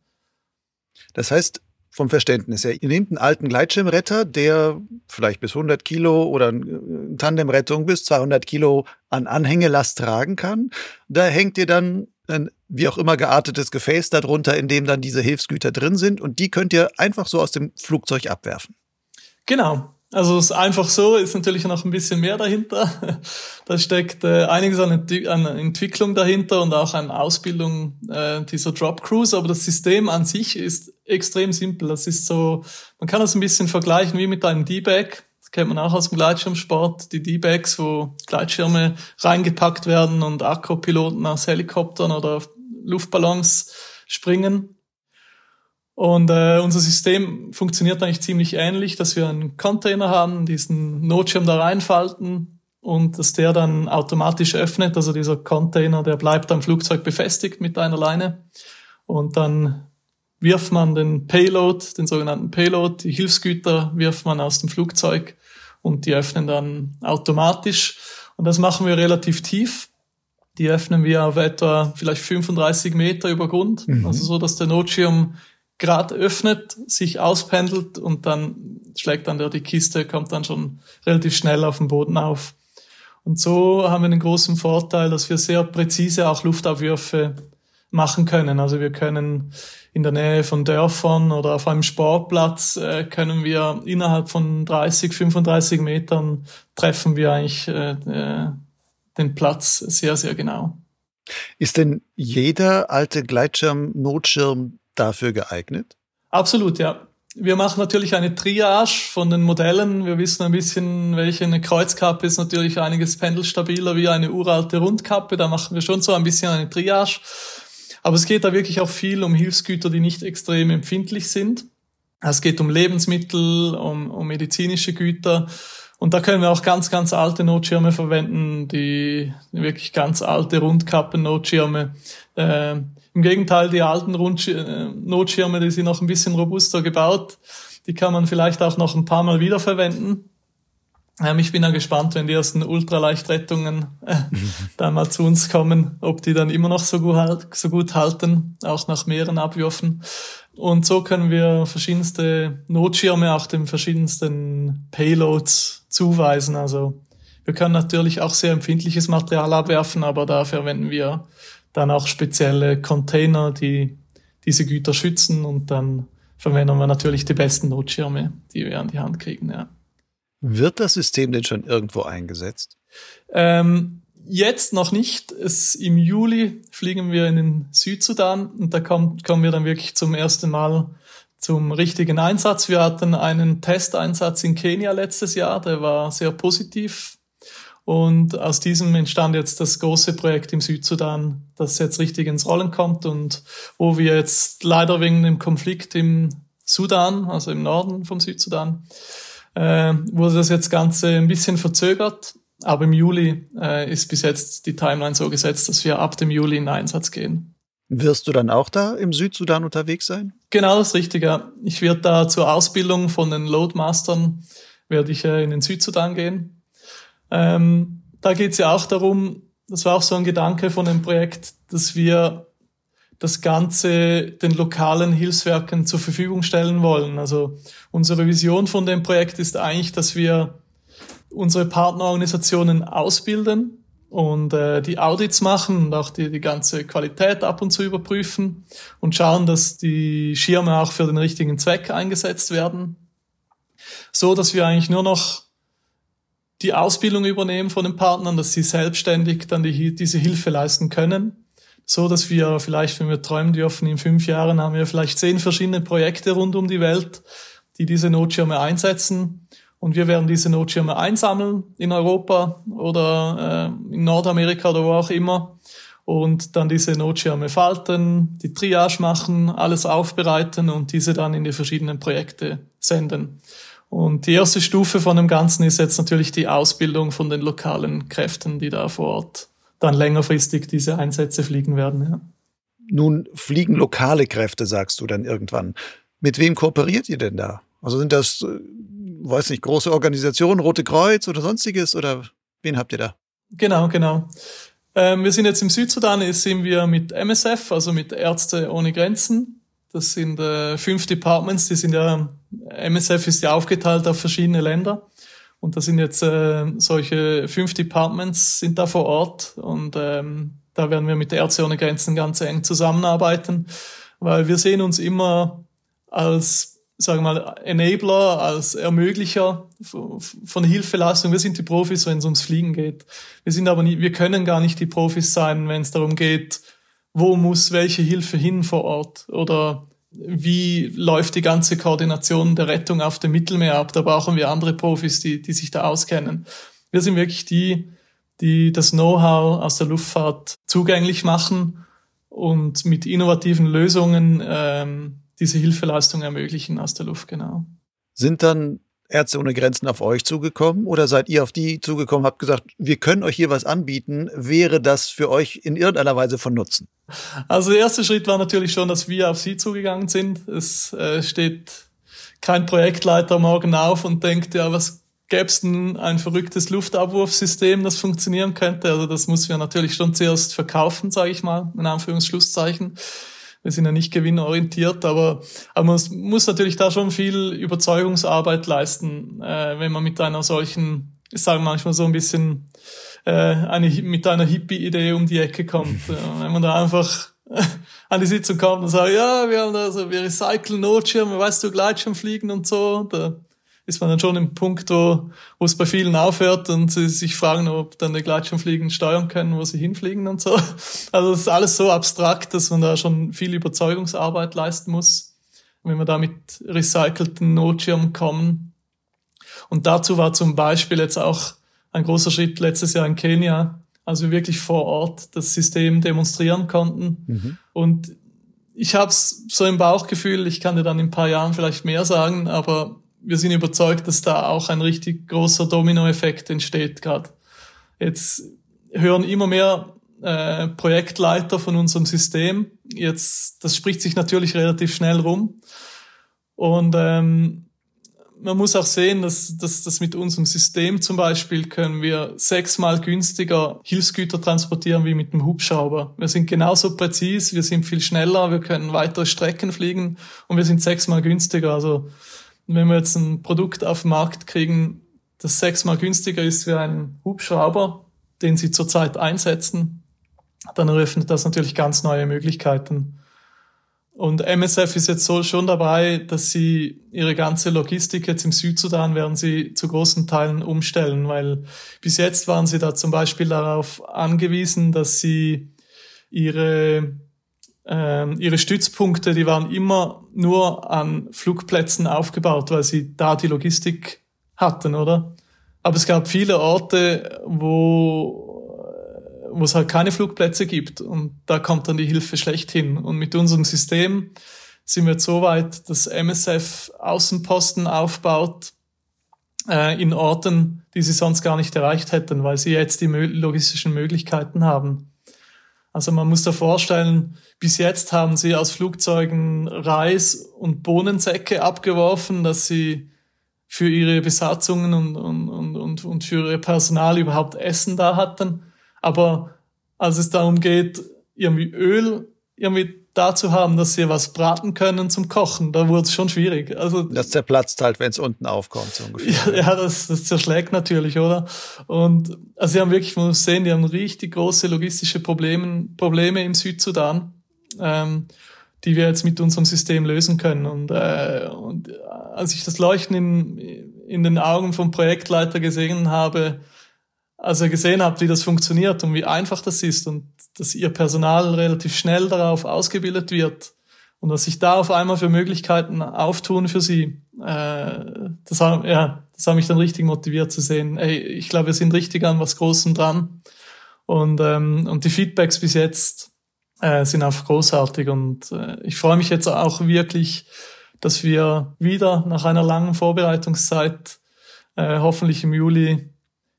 Das heißt, vom Verständnis her. Ihr nehmt einen alten Gleitschirmretter, der vielleicht bis 100 Kilo oder eine Tandemrettung bis 200 Kilo an Anhängelast tragen kann. Da hängt ihr dann ein wie auch immer geartetes Gefäß darunter, in dem dann diese Hilfsgüter drin sind und die könnt ihr einfach so aus dem Flugzeug abwerfen. Genau. Also es ist einfach so, ist natürlich noch ein bisschen mehr dahinter. Da steckt äh, einiges an, an, Entwicklung dahinter und auch an Ausbildung äh, dieser Drop Crews, aber das System an sich ist extrem simpel. Das ist so, man kann das ein bisschen vergleichen wie mit einem D-Bag. Das kennt man auch aus dem Gleitschirmsport, die D-Bags, wo Gleitschirme reingepackt werden und Akkupiloten aus Helikoptern oder Luftballons springen. Und äh, unser System funktioniert eigentlich ziemlich ähnlich, dass wir einen Container haben, diesen Notschirm da reinfalten und dass der dann automatisch öffnet. Also dieser Container, der bleibt am Flugzeug befestigt mit einer Leine. Und dann wirft man den Payload, den sogenannten Payload, die Hilfsgüter wirft man aus dem Flugzeug und die öffnen dann automatisch. Und das machen wir relativ tief. Die öffnen wir auf etwa vielleicht 35 Meter über Grund, mhm. also so, dass der Notschirm gerade öffnet, sich auspendelt und dann schlägt dann der die Kiste, kommt dann schon relativ schnell auf den Boden auf. Und so haben wir den großen Vorteil, dass wir sehr präzise auch Luftabwürfe machen können. Also wir können in der Nähe von Dörfern oder auf einem Sportplatz äh, können wir innerhalb von 30, 35 Metern treffen wir eigentlich äh, äh, den Platz sehr, sehr genau. Ist denn jeder alte Gleitschirm-Notschirm dafür geeignet? Absolut, ja. Wir machen natürlich eine Triage von den Modellen. Wir wissen ein bisschen, welche eine Kreuzkappe ist natürlich einiges pendelstabiler wie eine uralte Rundkappe. Da machen wir schon so ein bisschen eine Triage. Aber es geht da wirklich auch viel um Hilfsgüter, die nicht extrem empfindlich sind. Es geht um Lebensmittel, um, um medizinische Güter. Und da können wir auch ganz, ganz alte Notschirme verwenden, die wirklich ganz alte Rundkappen-Notschirme. Äh, Im Gegenteil, die alten Rundsch äh, Notschirme, die sind noch ein bisschen robuster gebaut. Die kann man vielleicht auch noch ein paar Mal wiederverwenden. Ähm, ich bin ja gespannt, wenn die ersten Ultraleichtrettungen äh, da mal zu uns kommen, ob die dann immer noch so gut, halt, so gut halten, auch nach mehreren Abwürfen. Und so können wir verschiedenste Notschirme auch den verschiedensten Payloads zuweisen. Also wir können natürlich auch sehr empfindliches Material abwerfen, aber da verwenden wir dann auch spezielle Container, die diese Güter schützen und dann verwenden wir natürlich die besten Notschirme, die wir an die Hand kriegen, ja. Wird das System denn schon irgendwo eingesetzt? Ähm, jetzt noch nicht. Es, Im Juli fliegen wir in den Südsudan und da kommt, kommen wir dann wirklich zum ersten Mal zum richtigen Einsatz. Wir hatten einen Testeinsatz in Kenia letztes Jahr, der war sehr positiv. Und aus diesem entstand jetzt das große Projekt im Südsudan, das jetzt richtig ins Rollen kommt und wo wir jetzt leider wegen dem Konflikt im Sudan, also im Norden vom Südsudan, äh, wurde das jetzt Ganze ein bisschen verzögert. Aber im Juli äh, ist bis jetzt die Timeline so gesetzt, dass wir ab dem Juli in Einsatz gehen. Wirst du dann auch da im Südsudan unterwegs sein? Genau, das Richtige. Ich werde da zur Ausbildung von den Loadmastern, werde ich äh, in den Südsudan gehen. Ähm, da geht es ja auch darum, das war auch so ein Gedanke von dem Projekt, dass wir das Ganze den lokalen Hilfswerken zur Verfügung stellen wollen. Also unsere Vision von dem Projekt ist eigentlich, dass wir unsere Partnerorganisationen ausbilden und äh, die Audits machen und auch die, die ganze Qualität ab und zu überprüfen und schauen, dass die Schirme auch für den richtigen Zweck eingesetzt werden. So, dass wir eigentlich nur noch die Ausbildung übernehmen von den Partnern, dass sie selbstständig dann die, diese Hilfe leisten können so, dass wir vielleicht, wenn wir träumen dürfen, in fünf Jahren haben wir vielleicht zehn verschiedene Projekte rund um die Welt, die diese Notschirme einsetzen. Und wir werden diese Notschirme einsammeln in Europa oder äh, in Nordamerika oder wo auch immer und dann diese Notschirme falten, die Triage machen, alles aufbereiten und diese dann in die verschiedenen Projekte senden. Und die erste Stufe von dem Ganzen ist jetzt natürlich die Ausbildung von den lokalen Kräften, die da vor Ort dann längerfristig diese Einsätze fliegen werden. Ja. Nun fliegen lokale Kräfte, sagst du dann irgendwann. Mit wem kooperiert ihr denn da? Also sind das, äh, weiß nicht, große Organisationen, Rote Kreuz oder sonstiges oder wen habt ihr da? Genau, genau. Ähm, wir sind jetzt im Südsudan, sind wir mit MSF, also mit Ärzte ohne Grenzen. Das sind äh, fünf Departments, die sind ja, MSF ist ja aufgeteilt auf verschiedene Länder. Und da sind jetzt äh, solche fünf Departments sind da vor Ort und ähm, da werden wir mit der Ärzte ohne Grenzen ganz eng zusammenarbeiten, weil wir sehen uns immer als, sagen wir mal, Enabler, als Ermöglicher von Hilfeleistung. Wir sind die Profis, wenn es ums Fliegen geht. Wir sind aber nie, wir können gar nicht die Profis sein, wenn es darum geht, wo muss welche Hilfe hin vor Ort oder wie läuft die ganze Koordination der Rettung auf dem Mittelmeer ab. Da brauchen wir andere Profis, die, die sich da auskennen. Wir sind wirklich die, die das Know-how aus der Luftfahrt zugänglich machen und mit innovativen Lösungen ähm, diese Hilfeleistung ermöglichen aus der Luft, genau. Sind dann Ärzte ohne Grenzen auf euch zugekommen oder seid ihr auf die zugekommen, habt gesagt, wir können euch hier was anbieten, wäre das für euch in irgendeiner Weise von Nutzen? Also der erste Schritt war natürlich schon, dass wir auf sie zugegangen sind. Es äh, steht kein Projektleiter morgen auf und denkt, ja, was gäbe es denn ein verrücktes Luftabwurfsystem, das funktionieren könnte? Also das muss wir natürlich schon zuerst verkaufen, sage ich mal, in Anführungsschlusszeichen. Wir sind ja nicht gewinnorientiert, aber, aber man muss natürlich da schon viel Überzeugungsarbeit leisten, äh, wenn man mit einer solchen, ich sage manchmal so ein bisschen, äh, eine, mit einer Hippie-Idee um die Ecke kommt. wenn man da einfach an die Sitzung kommt und sagt, ja, wir haben da so, wir recyceln Notschirme, weißt du, Gleitschirmfliegen und so, da ist man dann schon im Punkt, wo, wo es bei vielen aufhört und sie sich fragen, ob dann die Gleitschirmfliegen steuern können, wo sie hinfliegen und so. Also es ist alles so abstrakt, dass man da schon viel Überzeugungsarbeit leisten muss, wenn wir da mit recycelten Notschirmen kommen. Und dazu war zum Beispiel jetzt auch ein großer Schritt letztes Jahr in Kenia, als wir wirklich vor Ort das System demonstrieren konnten. Mhm. Und ich habe so im Bauchgefühl, ich kann dir dann in ein paar Jahren vielleicht mehr sagen, aber wir sind überzeugt, dass da auch ein richtig großer Dominoeffekt entsteht gerade. Jetzt hören immer mehr äh, Projektleiter von unserem System. Jetzt, das spricht sich natürlich relativ schnell rum. Und ähm, man muss auch sehen, dass, dass, dass mit unserem System zum Beispiel können wir sechsmal günstiger Hilfsgüter transportieren wie mit dem Hubschrauber. Wir sind genauso präzis, wir sind viel schneller, wir können weitere Strecken fliegen und wir sind sechsmal günstiger. Also wenn wir jetzt ein Produkt auf den Markt kriegen, das sechsmal günstiger ist wie ein Hubschrauber, den sie zurzeit einsetzen, dann eröffnet das natürlich ganz neue Möglichkeiten. Und MSF ist jetzt so schon dabei, dass sie ihre ganze Logistik jetzt im Südsudan werden sie zu großen Teilen umstellen, weil bis jetzt waren sie da zum Beispiel darauf angewiesen, dass sie ihre ähm, ihre Stützpunkte, die waren immer nur an Flugplätzen aufgebaut, weil sie da die Logistik hatten, oder? Aber es gab viele Orte, wo, wo es halt keine Flugplätze gibt und da kommt dann die Hilfe schlecht hin. Und mit unserem System sind wir jetzt so weit, dass MSF Außenposten aufbaut äh, in Orten, die sie sonst gar nicht erreicht hätten, weil sie jetzt die logistischen Möglichkeiten haben. Also man muss da vorstellen, bis jetzt haben sie aus Flugzeugen Reis und Bohnensäcke abgeworfen, dass sie für ihre Besatzungen und, und, und, und für ihr Personal überhaupt Essen da hatten. Aber als es darum geht, irgendwie Öl irgendwie dazu haben, dass sie was braten können zum Kochen. Da wurde es schon schwierig. Also das zerplatzt halt, wenn es unten aufkommt, so ungefähr. Ja, ja das, das zerschlägt natürlich, oder? Und also sie haben wirklich, man muss sehen, die haben richtig große logistische Probleme, Probleme im Südsudan, ähm, die wir jetzt mit unserem System lösen können. Und, äh, und als ich das Leuchten in, in den Augen vom Projektleiter gesehen habe, als er gesehen hat, wie das funktioniert und wie einfach das ist und dass ihr Personal relativ schnell darauf ausgebildet wird und was sich da auf einmal für Möglichkeiten auftun für sie, äh, das, hat, ja, das hat mich dann richtig motiviert zu sehen. Ey, ich glaube, wir sind richtig an was Großem dran und, ähm, und die Feedbacks bis jetzt äh, sind einfach großartig und äh, ich freue mich jetzt auch wirklich, dass wir wieder nach einer langen Vorbereitungszeit äh, hoffentlich im Juli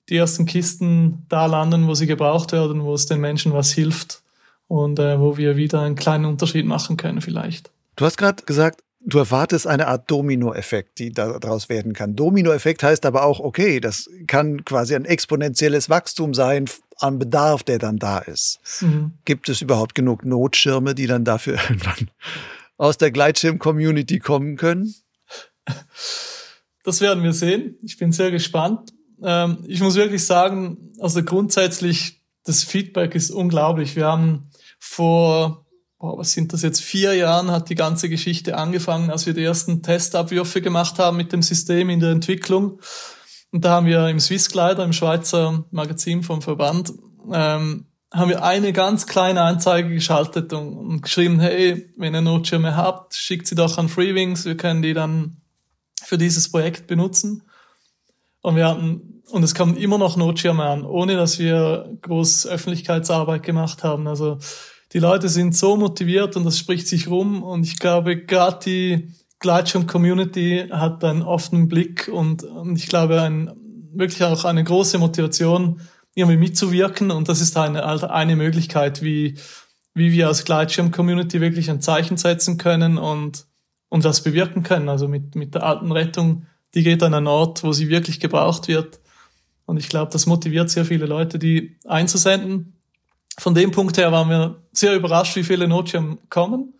die ersten Kisten da landen, wo sie gebraucht werden, wo es den Menschen was hilft und äh, wo wir wieder einen kleinen Unterschied machen können vielleicht. Du hast gerade gesagt, du erwartest eine Art Dominoeffekt, die daraus werden kann. Dominoeffekt heißt aber auch, okay, das kann quasi ein exponentielles Wachstum sein an Bedarf, der dann da ist. Mhm. Gibt es überhaupt genug Notschirme, die dann dafür irgendwann aus der Gleitschirm-Community kommen können? Das werden wir sehen. Ich bin sehr gespannt. Ähm, ich muss wirklich sagen, also grundsätzlich, das Feedback ist unglaublich. Wir haben vor, boah, was sind das jetzt, vier Jahren hat die ganze Geschichte angefangen, als wir die ersten Testabwürfe gemacht haben mit dem System in der Entwicklung. Und da haben wir im Swiss Glider, im Schweizer Magazin vom Verband, ähm, haben wir eine ganz kleine Anzeige geschaltet und, und geschrieben, hey, wenn ihr Notschirme habt, schickt sie doch an Freewings, wir können die dann für dieses Projekt benutzen. Und wir hatten, und es kamen immer noch Notschirme an, ohne dass wir groß Öffentlichkeitsarbeit gemacht haben. Also die Leute sind so motiviert und das spricht sich rum. Und ich glaube, gerade die Gleitschirm-Community hat einen offenen Blick und, und ich glaube ein, wirklich auch eine große Motivation, irgendwie mitzuwirken. Und das ist eine, eine Möglichkeit, wie, wie wir als Gleitschirm-Community wirklich ein Zeichen setzen können und, und was bewirken können. Also mit, mit der alten Rettung, die geht an einen Ort, wo sie wirklich gebraucht wird. Und ich glaube, das motiviert sehr viele Leute, die einzusenden. Von dem Punkt her waren wir sehr überrascht, wie viele Notschirme kommen.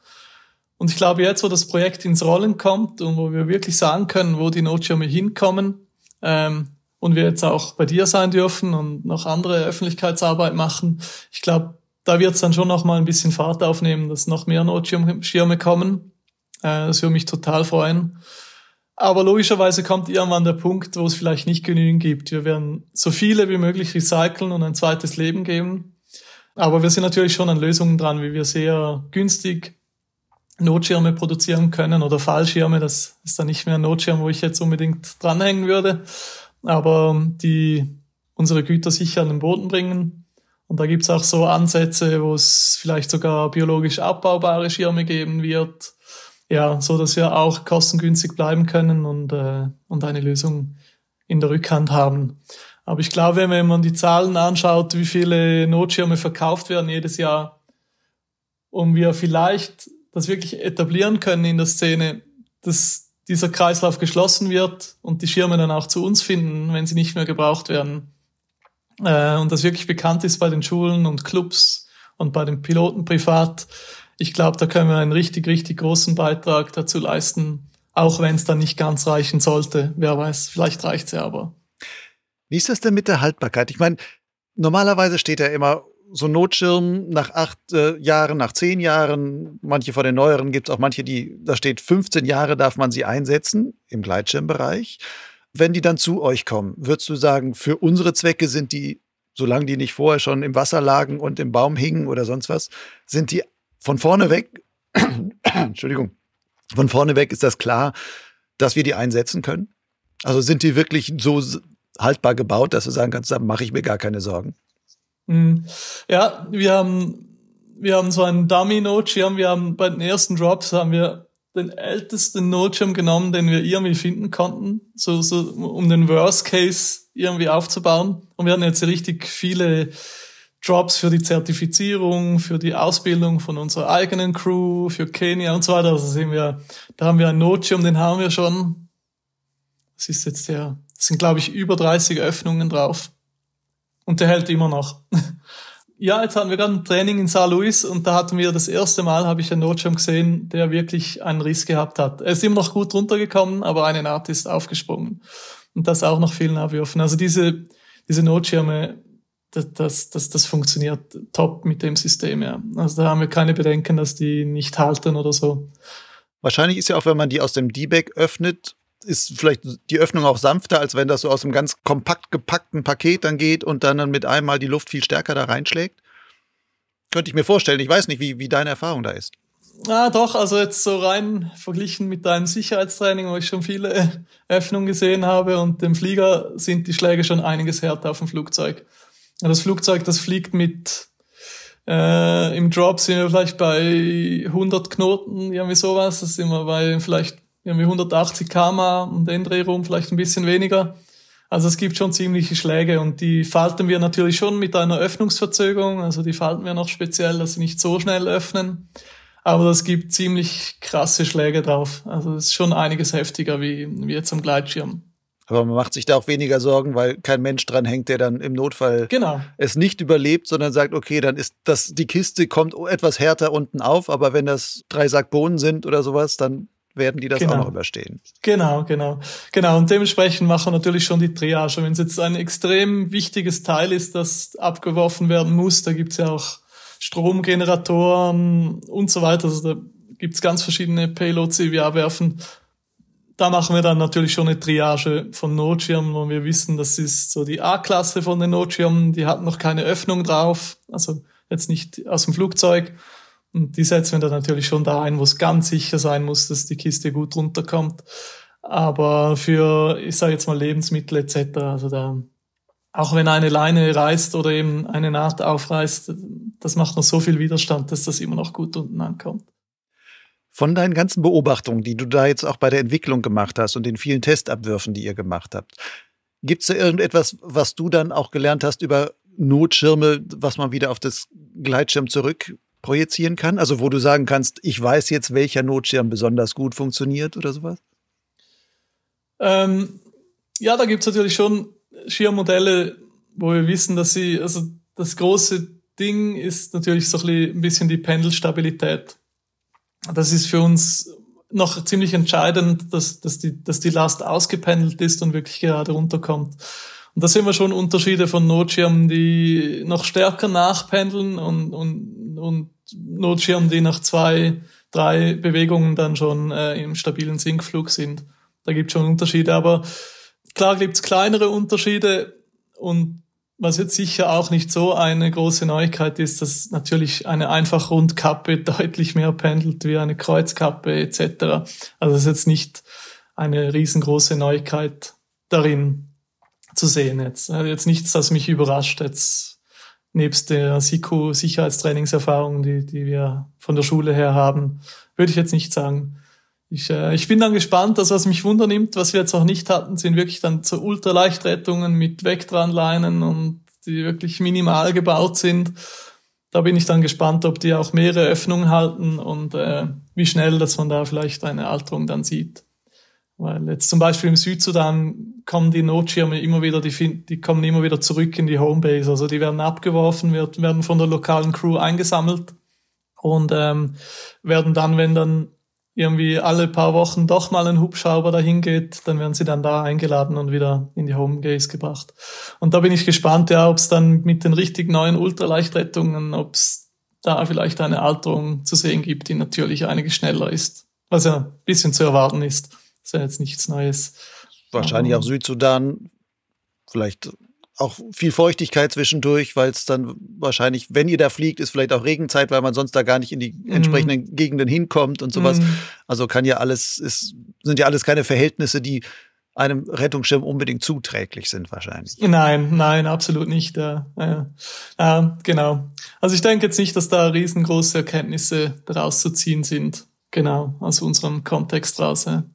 Und ich glaube, jetzt, wo das Projekt ins Rollen kommt und wo wir wirklich sagen können, wo die Notschirme hinkommen, ähm, und wir jetzt auch bei dir sein dürfen und noch andere Öffentlichkeitsarbeit machen, ich glaube, da wird es dann schon noch mal ein bisschen Fahrt aufnehmen, dass noch mehr Notschirme kommen. Äh, das würde mich total freuen. Aber logischerweise kommt irgendwann der Punkt, wo es vielleicht nicht genügend gibt. Wir werden so viele wie möglich recyceln und ein zweites Leben geben. Aber wir sind natürlich schon an Lösungen dran, wie wir sehr günstig Notschirme produzieren können oder Fallschirme. Das ist dann nicht mehr ein Notschirm, wo ich jetzt unbedingt dranhängen würde, aber die unsere Güter sicher an den Boden bringen. Und da gibt's auch so Ansätze, wo es vielleicht sogar biologisch abbaubare Schirme geben wird. Ja, so dass wir auch kostengünstig bleiben können und, äh, und eine Lösung in der Rückhand haben. Aber ich glaube, wenn man die Zahlen anschaut, wie viele Notschirme verkauft werden jedes Jahr, und wir vielleicht das wirklich etablieren können in der Szene, dass dieser Kreislauf geschlossen wird und die Schirme dann auch zu uns finden, wenn sie nicht mehr gebraucht werden. Äh, und das wirklich bekannt ist bei den Schulen und Clubs und bei den Piloten privat. Ich glaube, da können wir einen richtig, richtig großen Beitrag dazu leisten, auch wenn es dann nicht ganz reichen sollte. Wer weiß, vielleicht reicht es ja aber. Wie ist das denn mit der Haltbarkeit? Ich meine, normalerweise steht ja immer so ein Notschirm nach acht äh, Jahren, nach zehn Jahren, manche von den neueren gibt es auch manche, die, da steht 15 Jahre darf man sie einsetzen im Gleitschirmbereich. Wenn die dann zu euch kommen, würdest du sagen, für unsere Zwecke sind die, solange die nicht vorher schon im Wasser lagen und im Baum hingen oder sonst was, sind die von vorne weg, Entschuldigung, von vorne weg ist das klar, dass wir die einsetzen können? Also sind die wirklich so haltbar gebaut, dass du sagen kannst, da mache ich mir gar keine Sorgen? Mhm. Ja, wir haben, wir haben so einen Dummy-Notschirm. Wir haben bei den ersten Drops haben wir den ältesten Notschirm genommen, den wir irgendwie finden konnten, so, so um den Worst Case irgendwie aufzubauen. Und wir hatten jetzt richtig viele Drops für die Zertifizierung, für die Ausbildung von unserer eigenen Crew, für Kenia und so weiter. Also sind wir, da haben wir einen Notschirm, den haben wir schon. Das ist jetzt der, sind glaube ich über 30 Öffnungen drauf. Und der hält immer noch. ja, jetzt hatten wir gerade ein Training in St. Louis und da hatten wir das erste Mal, habe ich einen Notschirm gesehen, der wirklich einen Riss gehabt hat. Er ist immer noch gut runtergekommen, aber eine Naht ist aufgesprungen. Und das auch noch vielen Abwürfen. Also diese, diese Notschirme, das, das, das, das funktioniert top mit dem System, ja. Also da haben wir keine Bedenken, dass die nicht halten oder so. Wahrscheinlich ist ja auch, wenn man die aus dem D-Bag öffnet, ist vielleicht die Öffnung auch sanfter, als wenn das so aus einem ganz kompakt gepackten Paket dann geht und dann, dann mit einmal die Luft viel stärker da reinschlägt? Könnte ich mir vorstellen. Ich weiß nicht, wie, wie deine Erfahrung da ist. Ah, doch, also jetzt so rein verglichen mit deinem Sicherheitstraining, wo ich schon viele Öffnungen gesehen habe und dem Flieger sind die Schläge schon einiges härter auf dem Flugzeug. Das Flugzeug, das fliegt mit, äh, im Drop sind wir vielleicht bei 100 Knoten, irgendwie sowas, das sind wir bei vielleicht irgendwie 180 km um den rum, vielleicht ein bisschen weniger. Also es gibt schon ziemliche Schläge und die falten wir natürlich schon mit einer Öffnungsverzögerung. Also die falten wir noch speziell, dass sie nicht so schnell öffnen. Aber das gibt ziemlich krasse Schläge drauf. Also es ist schon einiges heftiger wie, wie jetzt am Gleitschirm. Aber man macht sich da auch weniger Sorgen, weil kein Mensch dran hängt, der dann im Notfall genau. es nicht überlebt, sondern sagt, okay, dann ist das, die Kiste kommt etwas härter unten auf, aber wenn das drei Sack Bohnen sind oder sowas, dann werden die das genau. auch noch überstehen. Genau, genau. Genau. Und dementsprechend machen wir natürlich schon die Triage. Wenn es jetzt ein extrem wichtiges Teil ist, das abgeworfen werden muss, da gibt's ja auch Stromgeneratoren und so weiter. Also da gibt's ganz verschiedene Payloads, die wir abwerfen. Da machen wir dann natürlich schon eine Triage von Notschirmen, wo wir wissen, das ist so die A-Klasse von den Notschirmen, die hat noch keine Öffnung drauf, also jetzt nicht aus dem Flugzeug. Und die setzen wir dann natürlich schon da ein, wo es ganz sicher sein muss, dass die Kiste gut runterkommt. Aber für, ich sage jetzt mal, Lebensmittel etc., also da, auch wenn eine Leine reißt oder eben eine Naht aufreißt, das macht noch so viel Widerstand, dass das immer noch gut unten ankommt. Von deinen ganzen Beobachtungen, die du da jetzt auch bei der Entwicklung gemacht hast und den vielen Testabwürfen, die ihr gemacht habt, gibt es da irgendetwas, was du dann auch gelernt hast über Notschirme, was man wieder auf das Gleitschirm zurück projizieren kann? Also wo du sagen kannst, ich weiß jetzt, welcher Notschirm besonders gut funktioniert oder sowas? Ähm, ja, da gibt es natürlich schon Schirmmodelle, wo wir wissen, dass sie, also das große Ding ist natürlich so ein bisschen die Pendelstabilität. Das ist für uns noch ziemlich entscheidend, dass, dass, die, dass die Last ausgependelt ist und wirklich gerade runterkommt. Und da sehen wir schon Unterschiede von Notschirmen, die noch stärker nachpendeln und, und, und Notschirmen, die nach zwei, drei Bewegungen dann schon äh, im stabilen Sinkflug sind. Da gibt es schon Unterschiede, aber klar gibt's kleinere Unterschiede und was jetzt sicher auch nicht so eine große Neuigkeit ist, dass natürlich eine einfach Rundkappe deutlich mehr pendelt wie eine Kreuzkappe etc. Also es ist jetzt nicht eine riesengroße Neuigkeit darin zu sehen jetzt. Jetzt nichts, das mich überrascht jetzt nebst der SIKO-Sicherheitstrainingserfahrung, die, die wir von der Schule her haben, würde ich jetzt nicht sagen. Ich, äh, ich bin dann gespannt, das, was mich wundernimmt, was wir jetzt auch nicht hatten, sind wirklich dann so Ultraleichtrettungen mit Vectranleinen und die wirklich minimal gebaut sind. Da bin ich dann gespannt, ob die auch mehrere Öffnungen halten und äh, wie schnell, dass man da vielleicht eine Alterung dann sieht. Weil jetzt zum Beispiel im Südsudan kommen die Notschirme immer wieder, die, die kommen immer wieder zurück in die Homebase. Also die werden abgeworfen, werden von der lokalen Crew eingesammelt und ähm, werden dann, wenn dann irgendwie alle paar Wochen doch mal ein Hubschrauber dahin geht, dann werden sie dann da eingeladen und wieder in die Homebase gebracht. Und da bin ich gespannt, ja, ob es dann mit den richtig neuen Ultraleichtrettungen, ob es da vielleicht eine Alterung zu sehen gibt, die natürlich einiges schneller ist, was ja ein bisschen zu erwarten ist. Das ist ja jetzt nichts Neues. Wahrscheinlich auch Südsudan, vielleicht auch viel Feuchtigkeit zwischendurch, weil es dann wahrscheinlich, wenn ihr da fliegt, ist vielleicht auch Regenzeit, weil man sonst da gar nicht in die mm. entsprechenden Gegenden hinkommt und sowas. Mm. Also kann ja alles, ist, sind ja alles keine Verhältnisse, die einem Rettungsschirm unbedingt zuträglich sind wahrscheinlich. Nein, nein, absolut nicht. Ja, ja. ja genau. Also ich denke jetzt nicht, dass da riesengroße Erkenntnisse daraus zu ziehen sind. Genau, aus unserem Kontext raus. Ja.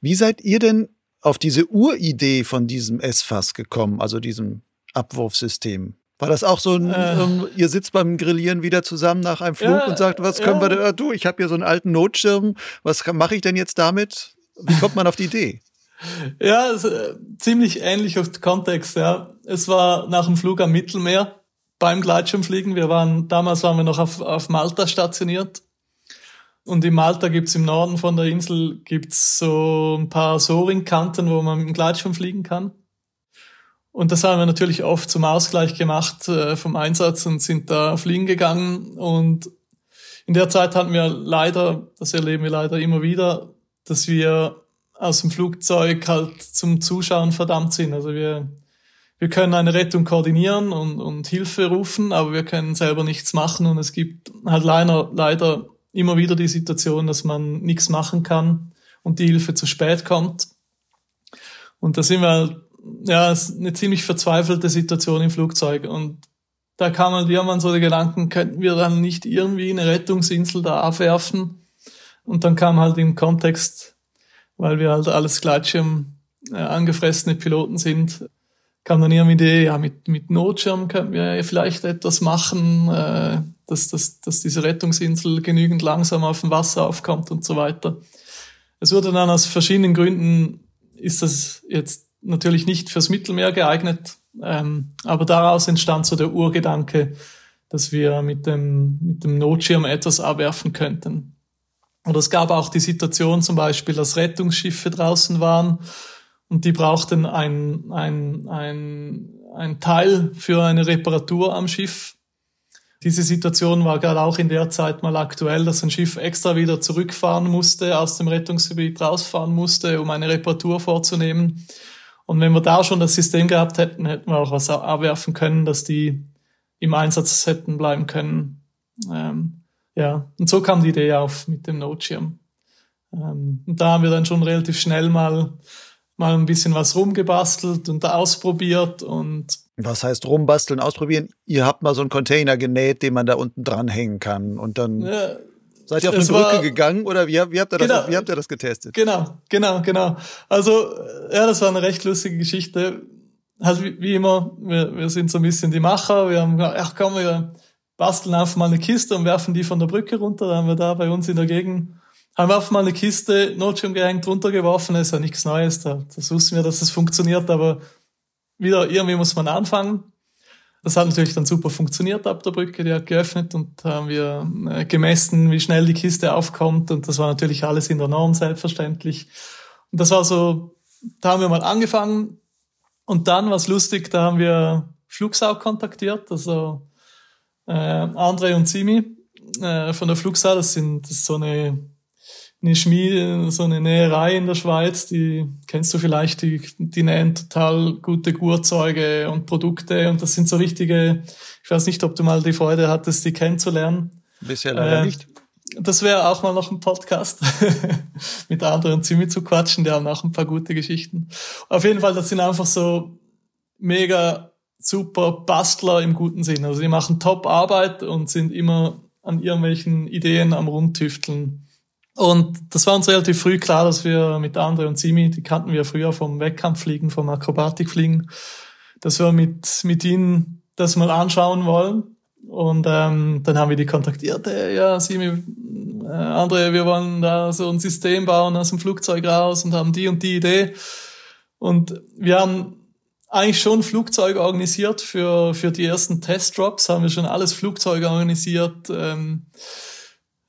Wie seid ihr denn auf diese Uridee von diesem S-Fass gekommen, also diesem Abwurfsystem? War das auch so ein, äh, um, ihr sitzt beim Grillieren wieder zusammen nach einem Flug ja, und sagt, was können ja. wir denn, du, ich habe hier so einen alten Notschirm, was mache ich denn jetzt damit? Wie kommt man auf die Idee? Ja, ist, äh, ziemlich ähnlicher Kontext, ja. Es war nach dem Flug am Mittelmeer beim Gleitschirmfliegen. Wir waren, damals waren wir noch auf, auf Malta stationiert und in Malta gibt's im Norden von der Insel gibt's so ein paar Soaring-Kanten, wo man mit dem Gleitschirm fliegen kann. Und das haben wir natürlich oft zum Ausgleich gemacht äh, vom Einsatz und sind da fliegen gegangen. Und in der Zeit hatten wir leider, das erleben wir leider immer wieder, dass wir aus dem Flugzeug halt zum Zuschauen verdammt sind. Also wir, wir können eine Rettung koordinieren und, und Hilfe rufen, aber wir können selber nichts machen. Und es gibt halt leider, leider immer wieder die Situation, dass man nichts machen kann und die Hilfe zu spät kommt. Und da sind wir, ja, es ist eine ziemlich verzweifelte Situation im Flugzeug. Und da kam halt irgendwann so der Gedanken, könnten wir dann nicht irgendwie eine Rettungsinsel da abwerfen? Und dann kam halt im Kontext, weil wir halt alles Gleitschirm äh, angefressene Piloten sind, kam dann irgendwie die Idee, ja, mit, mit Notschirm könnten wir vielleicht etwas machen, äh, dass, dass, dass diese Rettungsinsel genügend langsam auf dem Wasser aufkommt und so weiter. Es wurde dann aus verschiedenen Gründen, ist das jetzt natürlich nicht fürs Mittelmeer geeignet, ähm, aber daraus entstand so der Urgedanke, dass wir mit dem, mit dem Notschirm etwas abwerfen könnten. Oder es gab auch die Situation zum Beispiel, dass Rettungsschiffe draußen waren und die brauchten ein, ein, ein, ein Teil für eine Reparatur am Schiff. Diese Situation war gerade auch in der Zeit mal aktuell, dass ein Schiff extra wieder zurückfahren musste, aus dem Rettungsgebiet rausfahren musste, um eine Reparatur vorzunehmen. Und wenn wir da schon das System gehabt hätten, hätten wir auch was abwerfen können, dass die im Einsatz hätten bleiben können. Ähm, ja, und so kam die Idee auf mit dem Notschirm. Ähm, und da haben wir dann schon relativ schnell mal mal ein bisschen was rumgebastelt und ausprobiert und was heißt rumbasteln, ausprobieren? Ihr habt mal so einen Container genäht, den man da unten dranhängen kann und dann. Ja, Seid ihr auf eine Brücke gegangen oder wie, wie, habt ihr das, genau, wie habt ihr das getestet? Genau, genau, genau. Also, ja, das war eine recht lustige Geschichte. Also wie, wie immer, wir, wir sind so ein bisschen die Macher. Wir haben gesagt, ach komm, wir basteln einfach mal eine Kiste und werfen die von der Brücke runter. Da haben wir da bei uns in der Gegend, haben wir einfach mal eine Kiste Notschirm gehängt, runtergeworfen. Ist ja nichts Neues. Da, das wussten wir, dass das funktioniert, aber wieder irgendwie muss man anfangen. Das hat natürlich dann super funktioniert ab der Brücke, die hat geöffnet und haben wir äh, gemessen, wie schnell die Kiste aufkommt und das war natürlich alles in der Norm selbstverständlich. Und das war so, da haben wir mal angefangen und dann was lustig, da haben wir Flugsau kontaktiert, also äh, Andre und Simi äh, von der Flugsau, das sind das ist so eine eine Schmiede, so eine Näherei in der Schweiz, die kennst du vielleicht, die, die nähen total gute Gurzeuge und Produkte und das sind so richtige, ich weiß nicht, ob du mal die Freude hattest, die kennenzulernen. Bisher leider äh, nicht. Das wäre auch mal noch ein Podcast mit anderen Zimmi zu quatschen, die haben auch ein paar gute Geschichten. Auf jeden Fall, das sind einfach so mega super Bastler im guten Sinn. Also die machen Top-Arbeit und sind immer an irgendwelchen Ideen am Rumtüfteln. Und das war uns relativ früh klar, dass wir mit Andre und Simi, die kannten wir früher vom Wettkampffliegen, vom Akrobatikfliegen, dass wir mit, mit ihnen das mal anschauen wollen. Und ähm, dann haben wir die kontaktiert, hey, ja, Simi, äh, Andre, wir wollen da so ein System bauen aus dem Flugzeug raus und haben die und die Idee. Und wir haben eigentlich schon Flugzeuge organisiert für, für die ersten Testdrops, haben wir schon alles Flugzeuge organisiert. Ähm,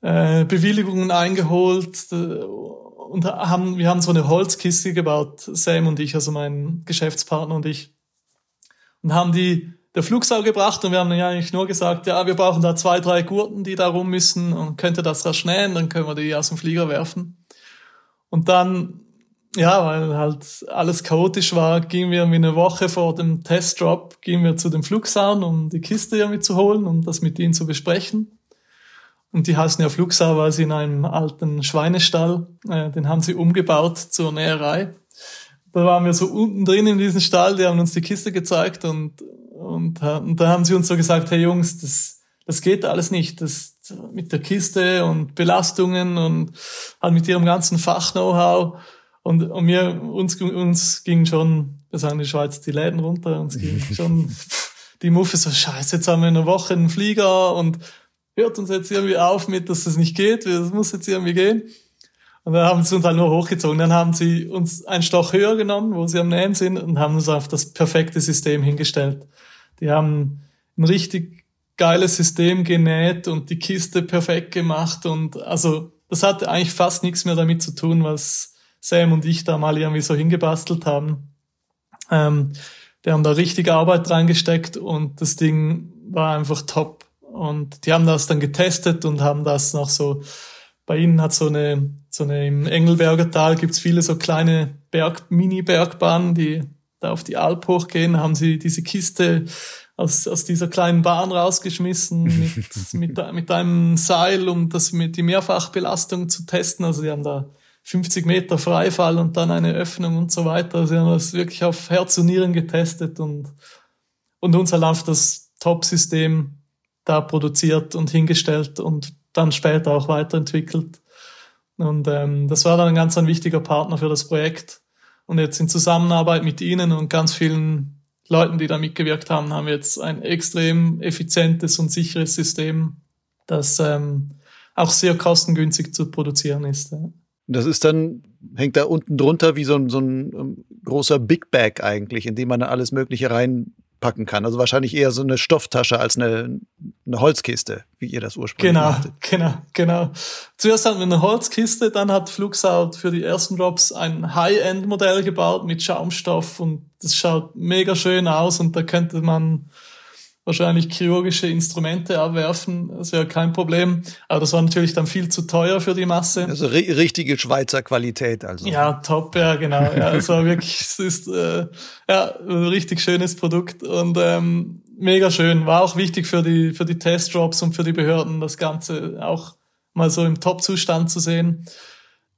äh, Bewilligungen eingeholt äh, und haben, wir haben so eine Holzkiste gebaut, Sam und ich, also mein Geschäftspartner und ich, und haben die der Flugsaal gebracht und wir haben ja eigentlich nur gesagt, ja, wir brauchen da zwei, drei Gurten, die da rum müssen und könnte das rasch nähen, dann können wir die aus dem Flieger werfen. Und dann, ja, weil halt alles chaotisch war, gingen wir irgendwie eine Woche vor dem Testdrop, gingen wir zu dem Flugsaal, um die Kiste irgendwie zu holen und das mit ihnen zu besprechen. Und die heißen ja Flugsau, weil sie in einem alten Schweinestall, äh, den haben sie umgebaut zur Näherei. Da waren wir so unten drin in diesem Stall, die haben uns die Kiste gezeigt und, und, und da haben sie uns so gesagt, hey Jungs, das, das geht alles nicht. Das mit der Kiste und Belastungen und halt mit ihrem ganzen Fach-Know-how. Und, und mir, uns, uns ging schon, wir sagen in der Schweiz, die Läden runter, uns ging schon die Muffe so, scheiße, jetzt haben wir eine Woche einen Flieger und hört uns jetzt irgendwie auf mit, dass das nicht geht, das muss jetzt irgendwie gehen. Und dann haben sie uns halt nur hochgezogen. Dann haben sie uns einen Stoch höher genommen, wo sie am Nähen sind, und haben uns auf das perfekte System hingestellt. Die haben ein richtig geiles System genäht und die Kiste perfekt gemacht. Und also das hatte eigentlich fast nichts mehr damit zu tun, was Sam und ich da mal irgendwie so hingebastelt haben. Ähm, die haben da richtig Arbeit reingesteckt und das Ding war einfach top. Und die haben das dann getestet und haben das noch so, bei ihnen hat so eine, so eine im Engelberger Tal gibt's viele so kleine Berg, Mini-Bergbahnen, die da auf die Alp hochgehen, haben sie diese Kiste aus, aus dieser kleinen Bahn rausgeschmissen mit, mit, mit einem Seil, um das mit die Mehrfachbelastung zu testen. Also die haben da 50 Meter Freifall und dann eine Öffnung und so weiter. Sie haben das wirklich auf Herz und Nieren getestet und, und uns erlaubt das Top-System da produziert und hingestellt und dann später auch weiterentwickelt. Und ähm, das war dann ein ganz ein wichtiger Partner für das Projekt. Und jetzt in Zusammenarbeit mit Ihnen und ganz vielen Leuten, die da mitgewirkt haben, haben wir jetzt ein extrem effizientes und sicheres System, das ähm, auch sehr kostengünstig zu produzieren ist. Das ist dann, hängt da unten drunter wie so ein, so ein um, großer Big Bag eigentlich, in dem man alles Mögliche rein packen kann. Also wahrscheinlich eher so eine Stofftasche als eine, eine Holzkiste, wie ihr das ursprünglich Genau, hattet. genau, genau. Zuerst hatten wir eine Holzkiste, dann hat Fluxout für die ersten Drops ein High-End-Modell gebaut mit Schaumstoff und das schaut mega schön aus und da könnte man wahrscheinlich chirurgische Instrumente abwerfen, das wäre kein Problem. Aber das war natürlich dann viel zu teuer für die Masse. Also ri richtige Schweizer Qualität, also. Ja, top, ja, genau. Ja, es war wirklich, es ist äh, ja ein richtig schönes Produkt und ähm, mega schön. War auch wichtig für die für die Testdrops und für die Behörden, das Ganze auch mal so im Top-Zustand zu sehen.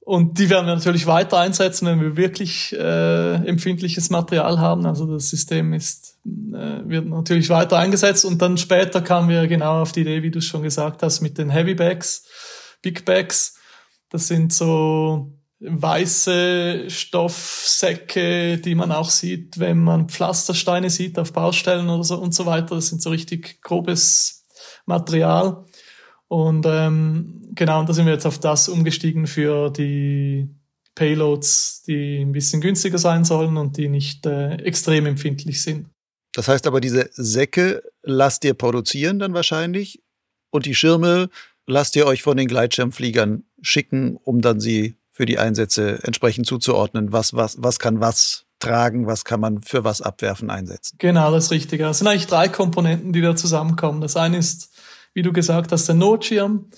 Und die werden wir natürlich weiter einsetzen, wenn wir wirklich äh, empfindliches Material haben. Also das System ist, wird natürlich weiter eingesetzt. Und dann später kamen wir genau auf die Idee, wie du schon gesagt hast, mit den Heavy Bags. Big Bags. Das sind so weiße Stoffsäcke, die man auch sieht, wenn man Pflastersteine sieht auf Baustellen oder so und so weiter. Das sind so richtig grobes Material. Und ähm, genau, und da sind wir jetzt auf das umgestiegen für die Payloads, die ein bisschen günstiger sein sollen und die nicht äh, extrem empfindlich sind. Das heißt aber, diese Säcke lasst ihr produzieren dann wahrscheinlich und die Schirme lasst ihr euch von den Gleitschirmfliegern schicken, um dann sie für die Einsätze entsprechend zuzuordnen. Was, was, was kann was tragen, was kann man für was abwerfen, einsetzen? Genau, das ist richtig. Es sind eigentlich drei Komponenten, die da zusammenkommen. Das eine ist, wie du gesagt hast, der Notschirm,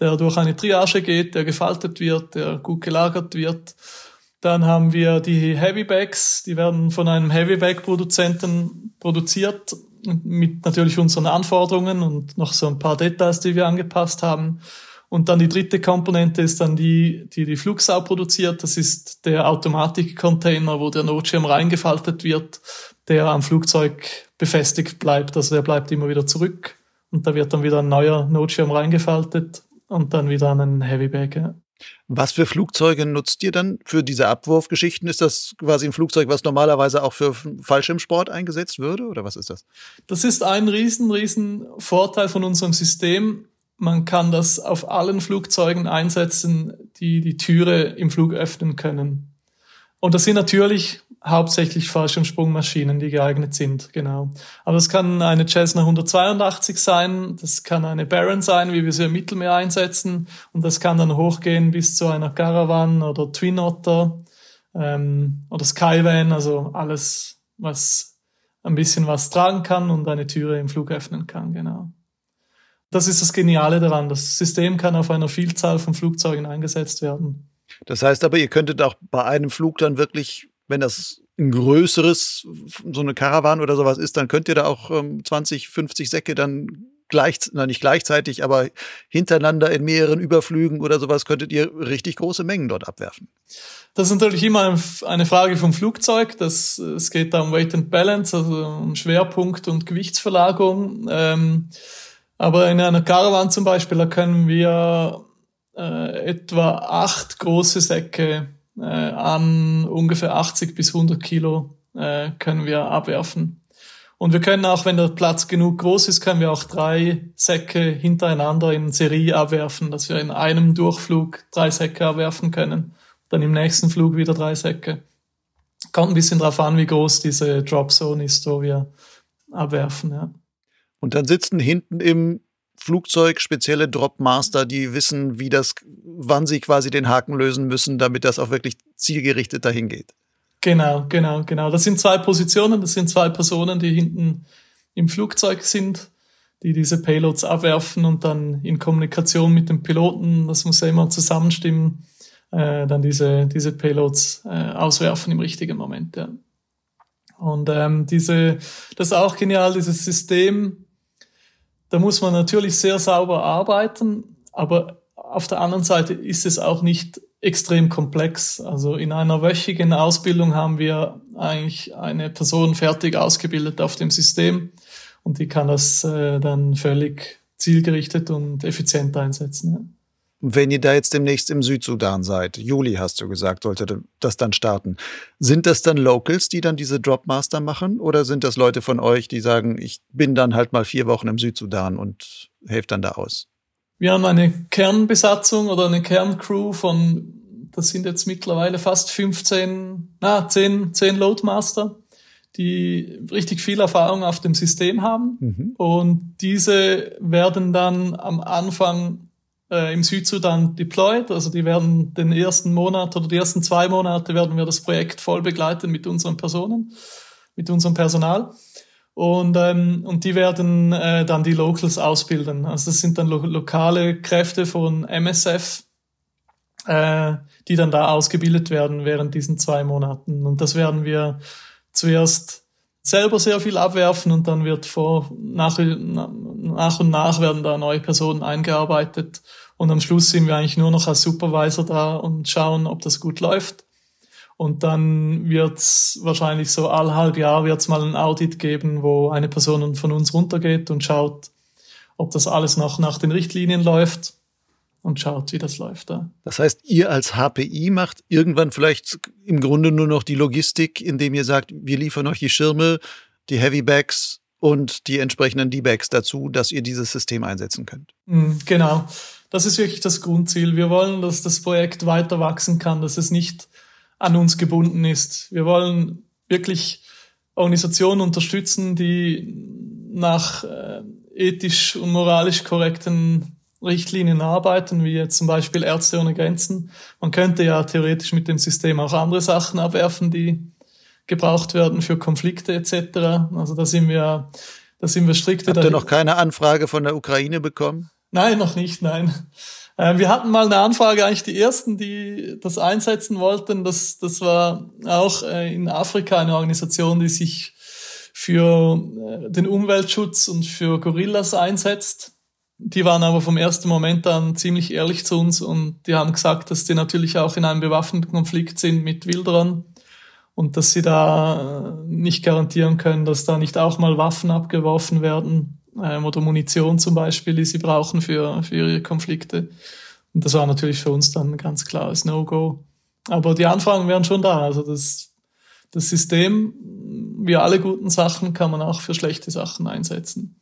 der durch eine Triage geht, der gefaltet wird, der gut gelagert wird. Dann haben wir die Heavy Bags, die werden von einem Heavy Bag Produzenten produziert mit natürlich unseren Anforderungen und noch so ein paar Details, die wir angepasst haben. Und dann die dritte Komponente ist dann die, die die Flugsau produziert. Das ist der Automatikcontainer, wo der Notschirm reingefaltet wird, der am Flugzeug befestigt bleibt. Also der bleibt immer wieder zurück. Und da wird dann wieder ein neuer Notschirm reingefaltet und dann wieder ein Heavybag. Ja. Was für Flugzeuge nutzt ihr dann für diese Abwurfgeschichten? Ist das quasi ein Flugzeug, was normalerweise auch für Fallschirmsport eingesetzt würde oder was ist das? Das ist ein riesen, riesen Vorteil von unserem System. Man kann das auf allen Flugzeugen einsetzen, die die Türe im Flug öffnen können. Und das sind natürlich hauptsächlich Fallschirmsprungmaschinen, die geeignet sind, genau. Aber es kann eine Cessna 182 sein, das kann eine Baron sein, wie wir sie im Mittelmeer einsetzen, und das kann dann hochgehen bis zu einer Caravan oder Twin Otter ähm, oder Skyvan, also alles, was ein bisschen was tragen kann und eine Türe im Flug öffnen kann, genau. Das ist das Geniale daran. Das System kann auf einer Vielzahl von Flugzeugen eingesetzt werden. Das heißt aber, ihr könntet auch bei einem Flug dann wirklich wenn das ein größeres, so eine Karawan oder sowas ist, dann könnt ihr da auch ähm, 20, 50 Säcke dann gleich, na nicht gleichzeitig, aber hintereinander in mehreren Überflügen oder sowas könntet ihr richtig große Mengen dort abwerfen. Das ist natürlich immer eine Frage vom Flugzeug. Das, es geht da um Weight and Balance, also um Schwerpunkt und Gewichtsverlagerung. Ähm, aber in einer Caravan zum Beispiel, da können wir äh, etwa acht große Säcke äh, an ungefähr 80 bis 100 Kilo äh, können wir abwerfen. Und wir können auch, wenn der Platz genug groß ist, können wir auch drei Säcke hintereinander in Serie abwerfen, dass wir in einem Durchflug drei Säcke abwerfen können. Dann im nächsten Flug wieder drei Säcke. Kommt ein bisschen drauf an, wie groß diese Drop Zone ist, wo wir abwerfen, ja. Und dann sitzen hinten im Flugzeug spezielle Dropmaster, die wissen, wie das, wann sie quasi den Haken lösen müssen, damit das auch wirklich zielgerichtet dahin geht. Genau, genau, genau. Das sind zwei Positionen, das sind zwei Personen, die hinten im Flugzeug sind, die diese Payloads abwerfen und dann in Kommunikation mit dem Piloten, das muss ja immer zusammenstimmen, äh, dann diese, diese Payloads äh, auswerfen im richtigen Moment. Ja. Und ähm, diese, das ist auch genial, dieses System, da muss man natürlich sehr sauber arbeiten, aber auf der anderen Seite ist es auch nicht extrem komplex. Also in einer wöchigen Ausbildung haben wir eigentlich eine Person fertig ausgebildet auf dem System und die kann das äh, dann völlig zielgerichtet und effizient einsetzen. Ja. Wenn ihr da jetzt demnächst im Südsudan seid, Juli hast du gesagt, sollte das dann starten. Sind das dann Locals, die dann diese Dropmaster machen? Oder sind das Leute von euch, die sagen, ich bin dann halt mal vier Wochen im Südsudan und helfe dann da aus? Wir haben eine Kernbesatzung oder eine Kerncrew von, das sind jetzt mittlerweile fast 15, na, 10, 10 Loadmaster, die richtig viel Erfahrung auf dem System haben. Mhm. Und diese werden dann am Anfang äh, im Südsudan deployed. Also die werden den ersten Monat oder die ersten zwei Monate werden wir das Projekt voll begleiten mit unseren Personen, mit unserem Personal. Und, ähm, und die werden äh, dann die Locals ausbilden. Also das sind dann lo lokale Kräfte von MSF, äh, die dann da ausgebildet werden während diesen zwei Monaten. Und das werden wir zuerst selber sehr viel abwerfen und dann wird vor, nach, nach und nach werden da neue Personen eingearbeitet und am Schluss sind wir eigentlich nur noch als Supervisor da und schauen, ob das gut läuft. Und dann wird's wahrscheinlich so all halb Jahr wird's mal ein Audit geben, wo eine Person von uns runtergeht und schaut, ob das alles noch nach den Richtlinien läuft. und schaut, wie das läuft da. Das heißt, ihr als HPI macht irgendwann vielleicht im Grunde nur noch die Logistik, indem ihr sagt, wir liefern euch die Schirme, die Heavy Bags und die entsprechenden D-Bags dazu, dass ihr dieses System einsetzen könnt. Mhm, genau. Das ist wirklich das Grundziel. Wir wollen, dass das Projekt weiter wachsen kann, dass es nicht an uns gebunden ist. Wir wollen wirklich Organisationen unterstützen, die nach äh, ethisch und moralisch korrekten Richtlinien arbeiten, wie jetzt zum Beispiel Ärzte ohne Grenzen. Man könnte ja theoretisch mit dem System auch andere Sachen abwerfen, die gebraucht werden für Konflikte etc. Also da sind wir, da sind wir strikte. Habt ihr noch keine Anfrage von der Ukraine bekommen? Nein, noch nicht, nein. Äh, wir hatten mal eine Anfrage, eigentlich die ersten, die das einsetzen wollten. Das, das war auch äh, in Afrika eine Organisation, die sich für äh, den Umweltschutz und für Gorillas einsetzt. Die waren aber vom ersten Moment an ziemlich ehrlich zu uns und die haben gesagt, dass die natürlich auch in einem bewaffneten Konflikt sind mit Wilderern und dass sie da nicht garantieren können, dass da nicht auch mal Waffen abgeworfen werden ähm, oder Munition zum Beispiel, die sie brauchen für, für ihre Konflikte. Und das war natürlich für uns dann ganz klares No-Go. Aber die Anfragen wären schon da. Also das, das System, wie alle guten Sachen, kann man auch für schlechte Sachen einsetzen.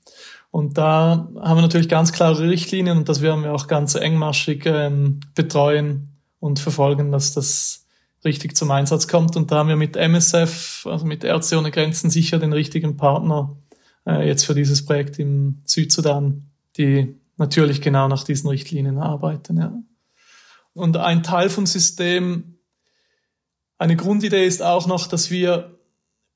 Und da haben wir natürlich ganz klare Richtlinien und das werden wir auch ganz engmaschig ähm, betreuen und verfolgen, dass das richtig zum Einsatz kommt. Und da haben wir mit MSF, also mit Ärzte ohne Grenzen, sicher den richtigen Partner äh, jetzt für dieses Projekt im Südsudan, die natürlich genau nach diesen Richtlinien arbeiten. Ja. Und ein Teil vom System, eine Grundidee ist auch noch, dass wir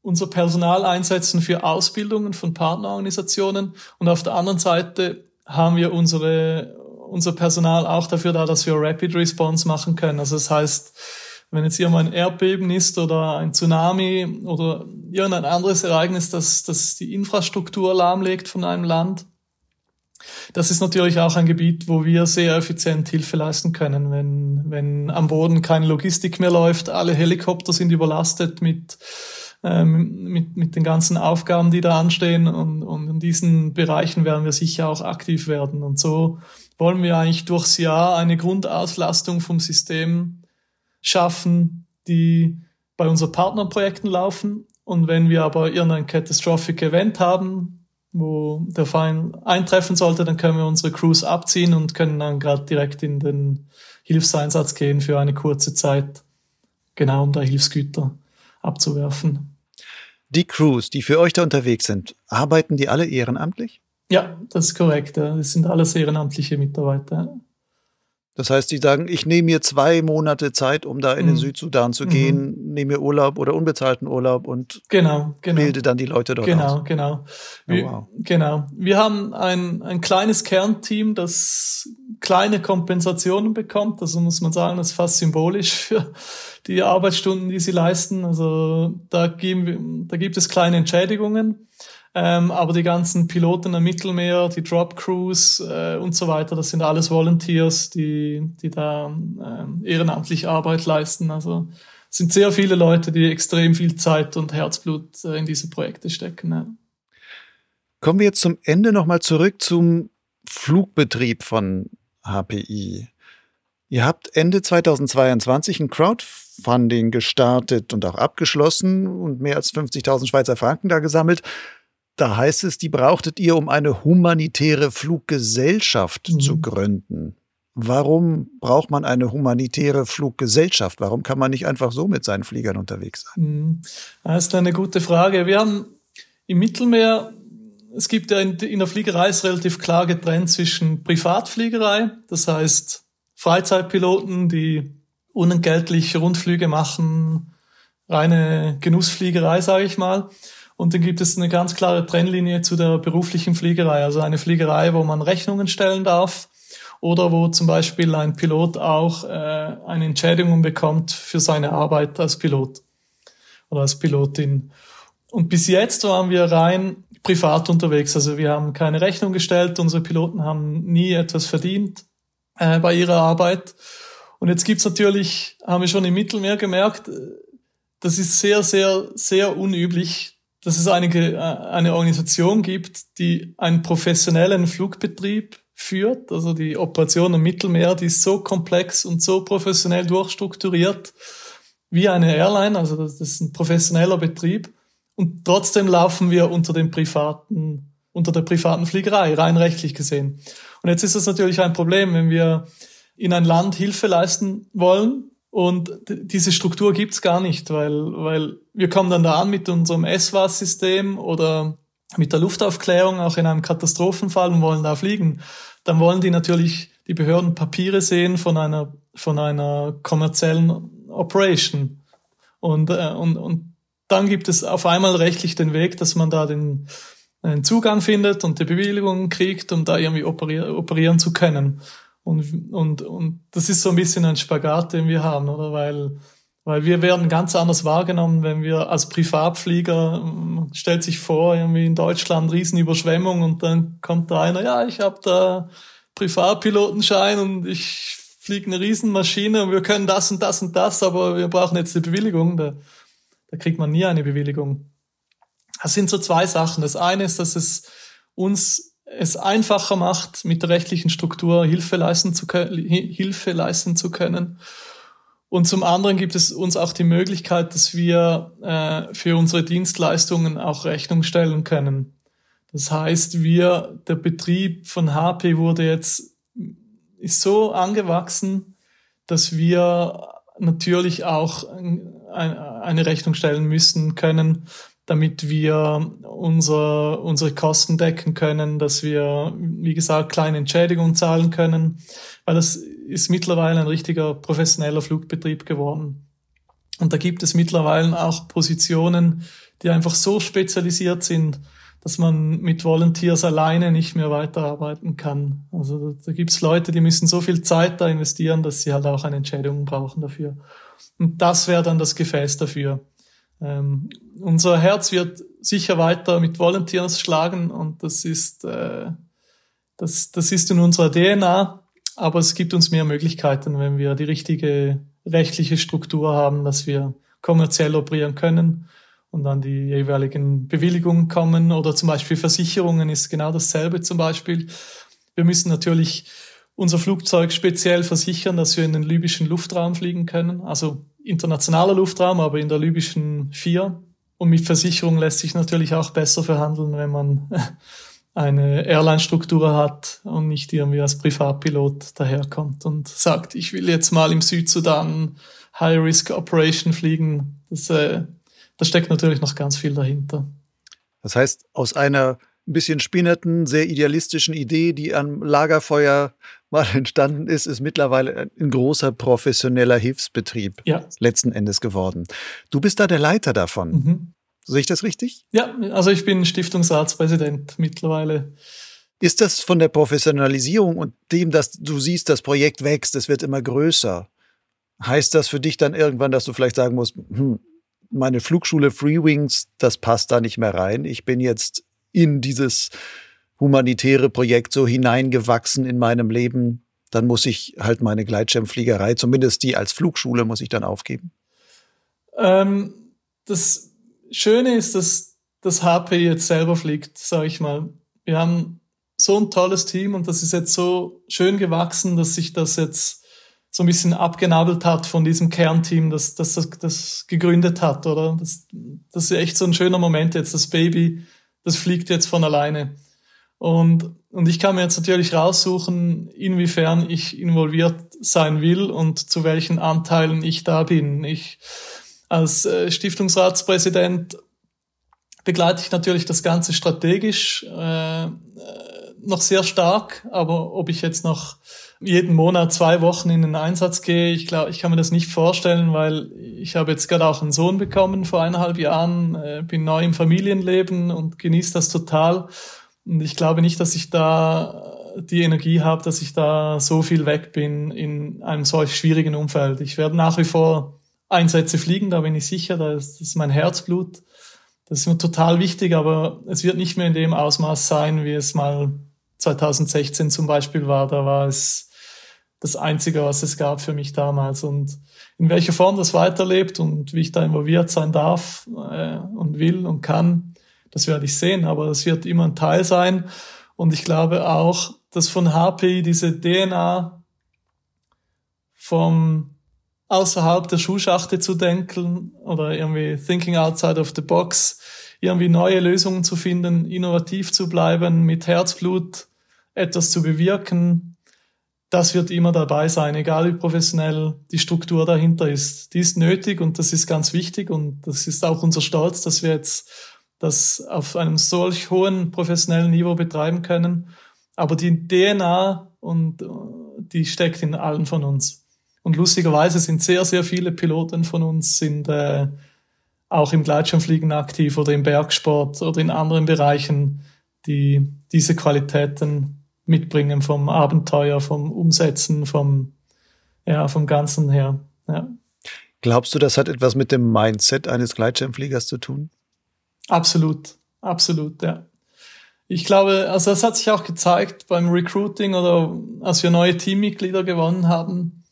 unser Personal einsetzen für Ausbildungen von Partnerorganisationen und auf der anderen Seite haben wir unsere, unser Personal auch dafür da, dass wir Rapid Response machen können. Also das heißt, wenn jetzt hier mal ein Erdbeben ist oder ein Tsunami oder irgendein anderes Ereignis, das, das die Infrastruktur lahmlegt von einem Land, das ist natürlich auch ein Gebiet, wo wir sehr effizient Hilfe leisten können. Wenn, wenn am Boden keine Logistik mehr läuft, alle Helikopter sind überlastet mit, ähm, mit, mit den ganzen Aufgaben, die da anstehen. Und, und in diesen Bereichen werden wir sicher auch aktiv werden. Und so wollen wir eigentlich durchs Jahr eine Grundauslastung vom System schaffen, die bei unseren Partnerprojekten laufen. Und wenn wir aber irgendein Catastrophic Event haben, wo der Fall eintreffen sollte, dann können wir unsere Crews abziehen und können dann gerade direkt in den Hilfseinsatz gehen für eine kurze Zeit, genau um da Hilfsgüter abzuwerfen. Die Crews, die für euch da unterwegs sind, arbeiten die alle ehrenamtlich? Ja, das ist korrekt. Das sind alles ehrenamtliche Mitarbeiter. Das heißt, die sagen, ich nehme mir zwei Monate Zeit, um da in den mhm. Südsudan zu gehen, mhm. nehme mir Urlaub oder unbezahlten Urlaub und genau, genau. bilde dann die Leute dort genau, aus. Genau, genau. Oh, wow. Genau. Wir haben ein, ein kleines Kernteam, das kleine Kompensationen bekommt. Also muss man sagen, das ist fast symbolisch für die Arbeitsstunden, die sie leisten. Also da, geben da gibt es kleine Entschädigungen. Ähm, aber die ganzen Piloten am Mittelmeer, die Drop Crews äh, und so weiter, das sind alles Volunteers, die, die da ähm, ehrenamtlich Arbeit leisten. Also es sind sehr viele Leute, die extrem viel Zeit und Herzblut äh, in diese Projekte stecken. Ja. Kommen wir jetzt zum Ende nochmal zurück zum Flugbetrieb von HPI. Ihr habt Ende 2022 ein Crowdfunding gestartet und auch abgeschlossen und mehr als 50.000 Schweizer Franken da gesammelt. Da heißt es, die brauchtet ihr, um eine humanitäre Fluggesellschaft mhm. zu gründen. Warum braucht man eine humanitäre Fluggesellschaft? Warum kann man nicht einfach so mit seinen Fliegern unterwegs sein? Mhm. Das ist eine gute Frage. Wir haben im Mittelmeer, es gibt ja in, in der Fliegerei ist relativ klar getrennt zwischen Privatfliegerei, das heißt Freizeitpiloten, die unentgeltlich Rundflüge machen, reine Genussfliegerei, sage ich mal. Und dann gibt es eine ganz klare Trennlinie zu der beruflichen Fliegerei, also eine Fliegerei, wo man Rechnungen stellen darf oder wo zum Beispiel ein Pilot auch äh, eine Entschädigung bekommt für seine Arbeit als Pilot oder als Pilotin. Und bis jetzt waren wir rein privat unterwegs, also wir haben keine Rechnung gestellt, unsere Piloten haben nie etwas verdient äh, bei ihrer Arbeit. Und jetzt gibt's natürlich, haben wir schon im Mittelmeer gemerkt, äh, das ist sehr, sehr, sehr unüblich, dass es eine, äh, eine Organisation gibt, die einen professionellen Flugbetrieb führt. Also die Operation im Mittelmeer, die ist so komplex und so professionell durchstrukturiert wie eine Airline. Also das ist ein professioneller Betrieb. Und trotzdem laufen wir unter dem privaten, unter der privaten Fliegerei, rein rechtlich gesehen. Und jetzt ist es natürlich ein Problem, wenn wir in ein Land Hilfe leisten wollen und diese Struktur gibt's gar nicht, weil, weil wir kommen dann da an mit unserem SWAS-System oder mit der Luftaufklärung auch in einem Katastrophenfall und wollen da fliegen, dann wollen die natürlich die Behörden Papiere sehen von einer von einer kommerziellen Operation und äh, und und dann gibt es auf einmal rechtlich den Weg, dass man da den, den Zugang findet und die Bewilligung kriegt, um da irgendwie operieren, operieren zu können. Und, und, und das ist so ein bisschen ein Spagat, den wir haben, oder? Weil weil wir werden ganz anders wahrgenommen, wenn wir als Privatflieger, man stellt sich vor, irgendwie in Deutschland Riesenüberschwemmung und dann kommt da einer, ja, ich habe da Privatpilotenschein und ich fliege eine Riesenmaschine und wir können das und das und das, aber wir brauchen jetzt eine Bewilligung. Da, da kriegt man nie eine Bewilligung. Das sind so zwei Sachen. Das eine ist, dass es uns es einfacher macht, mit der rechtlichen Struktur Hilfe leisten zu, Hilfe leisten zu können. Und zum anderen gibt es uns auch die Möglichkeit, dass wir äh, für unsere Dienstleistungen auch Rechnung stellen können. Das heißt, wir, der Betrieb von HP wurde jetzt, ist so angewachsen, dass wir natürlich auch eine Rechnung stellen müssen können, damit wir unser, unsere Kosten decken können, dass wir, wie gesagt, kleine Entschädigungen zahlen können, weil das ist mittlerweile ein richtiger professioneller Flugbetrieb geworden. Und da gibt es mittlerweile auch Positionen, die einfach so spezialisiert sind, dass man mit Volunteers alleine nicht mehr weiterarbeiten kann. Also da, da gibt es Leute, die müssen so viel Zeit da investieren, dass sie halt auch eine Entschädigung brauchen dafür. Und das wäre dann das Gefäß dafür. Ähm, unser Herz wird sicher weiter mit Volunteers schlagen und das ist, äh, das, das ist in unserer DNA. Aber es gibt uns mehr Möglichkeiten, wenn wir die richtige rechtliche Struktur haben, dass wir kommerziell operieren können und dann die jeweiligen Bewilligungen kommen oder zum Beispiel Versicherungen ist genau dasselbe zum Beispiel. Wir müssen natürlich unser Flugzeug speziell versichern, dass wir in den libyschen Luftraum fliegen können, also internationaler Luftraum, aber in der libyschen vier. Und mit Versicherung lässt sich natürlich auch besser verhandeln, wenn man eine Airline-Struktur hat und nicht irgendwie als Privatpilot daherkommt und sagt, ich will jetzt mal im Südsudan High-Risk-Operation fliegen. Das, äh, da steckt natürlich noch ganz viel dahinter. Das heißt, aus einer ein bisschen spinnerten, sehr idealistischen Idee, die am Lagerfeuer mal entstanden ist, ist mittlerweile ein großer professioneller Hilfsbetrieb ja. letzten Endes geworden. Du bist da der Leiter davon. Mhm. Sehe ich das richtig? Ja, also ich bin Stiftungsratspräsident mittlerweile. Ist das von der Professionalisierung und dem, dass du siehst, das Projekt wächst, es wird immer größer, heißt das für dich dann irgendwann, dass du vielleicht sagen musst, hm, meine Flugschule Free Wings, das passt da nicht mehr rein. Ich bin jetzt in dieses humanitäre Projekt so hineingewachsen in meinem Leben, dann muss ich halt meine Gleitschirmfliegerei, zumindest die als Flugschule, muss ich dann aufgeben? Ähm, das Schöne ist, dass das HP jetzt selber fliegt, sage ich mal. Wir haben so ein tolles Team und das ist jetzt so schön gewachsen, dass sich das jetzt so ein bisschen abgenabelt hat von diesem Kernteam, das das, das, das gegründet hat, oder? Das, das ist echt so ein schöner Moment jetzt. Das Baby, das fliegt jetzt von alleine. Und, und ich kann mir jetzt natürlich raussuchen, inwiefern ich involviert sein will und zu welchen Anteilen ich da bin. Ich, als äh, Stiftungsratspräsident begleite ich natürlich das Ganze strategisch äh, äh, noch sehr stark, aber ob ich jetzt noch jeden Monat zwei Wochen in den Einsatz gehe, ich glaube, ich kann mir das nicht vorstellen, weil ich habe jetzt gerade auch einen Sohn bekommen vor eineinhalb Jahren, äh, bin neu im Familienleben und genieße das total. Und ich glaube nicht, dass ich da die Energie habe, dass ich da so viel weg bin in einem solch schwierigen Umfeld. Ich werde nach wie vor Einsätze fliegen, da bin ich sicher, das ist mein Herzblut. Das ist mir total wichtig, aber es wird nicht mehr in dem Ausmaß sein, wie es mal 2016 zum Beispiel war. Da war es das Einzige, was es gab für mich damals. Und in welcher Form das weiterlebt und wie ich da involviert sein darf äh, und will und kann, das werde ich sehen. Aber es wird immer ein Teil sein. Und ich glaube auch, dass von HPI diese DNA vom außerhalb der Schuhschachte zu denken oder irgendwie thinking outside of the box, irgendwie neue Lösungen zu finden, innovativ zu bleiben, mit Herzblut etwas zu bewirken, das wird immer dabei sein, egal wie professionell die Struktur dahinter ist. Die ist nötig und das ist ganz wichtig und das ist auch unser Stolz, dass wir jetzt das auf einem solch hohen professionellen Niveau betreiben können. Aber die DNA und die steckt in allen von uns. Und lustigerweise sind sehr, sehr viele Piloten von uns sind äh, auch im Gleitschirmfliegen aktiv oder im Bergsport oder in anderen Bereichen, die diese Qualitäten mitbringen vom Abenteuer, vom Umsetzen, vom, ja, vom Ganzen her. Ja. Glaubst du, das hat etwas mit dem Mindset eines Gleitschirmfliegers zu tun? Absolut, absolut, ja. Ich glaube, also es hat sich auch gezeigt beim Recruiting oder als wir neue Teammitglieder gewonnen haben,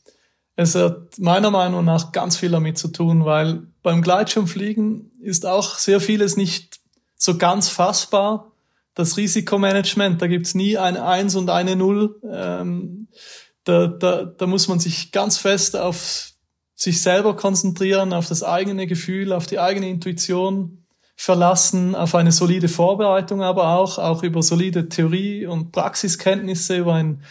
es hat meiner Meinung nach ganz viel damit zu tun, weil beim Gleitschirmfliegen ist auch sehr vieles nicht so ganz fassbar. Das Risikomanagement, da gibt's nie eine Eins und eine Null. Ähm, da, da, da muss man sich ganz fest auf sich selber konzentrieren, auf das eigene Gefühl, auf die eigene Intuition verlassen, auf eine solide Vorbereitung, aber auch, auch über solide Theorie und Praxiskenntnisse, über ein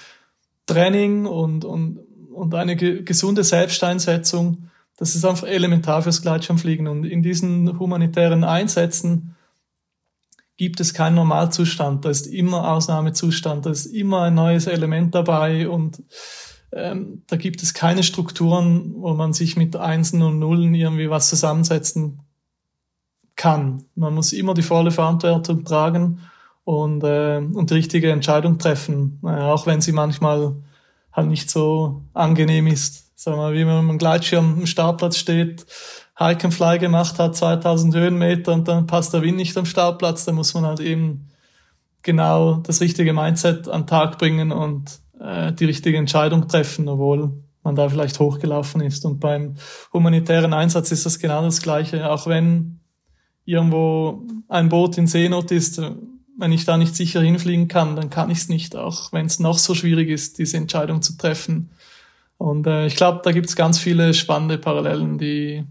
Training und, und, und eine gesunde Selbsteinsetzung, das ist einfach elementar fürs Gleitschirmfliegen. Und in diesen humanitären Einsätzen gibt es keinen Normalzustand. Da ist immer Ausnahmezustand, da ist immer ein neues Element dabei und ähm, da gibt es keine Strukturen, wo man sich mit Einsen und Nullen irgendwie was zusammensetzen kann. Man muss immer die volle Verantwortung tragen und, äh, und die richtige Entscheidung treffen, äh, auch wenn sie manchmal halt nicht so angenehm ist. Sagen wir, wie wenn man Gleitschirm am Startplatz steht, Hike and Fly gemacht hat, 2000 Höhenmeter und dann passt der Wind nicht am Startplatz, dann muss man halt eben genau das richtige Mindset an den Tag bringen und äh, die richtige Entscheidung treffen, obwohl man da vielleicht hochgelaufen ist. Und beim humanitären Einsatz ist das genau das Gleiche. Auch wenn irgendwo ein Boot in Seenot ist, wenn ich da nicht sicher hinfliegen kann, dann kann ich es nicht, auch wenn es noch so schwierig ist, diese Entscheidung zu treffen. Und äh, ich glaube, da gibt es ganz viele spannende Parallelen, die,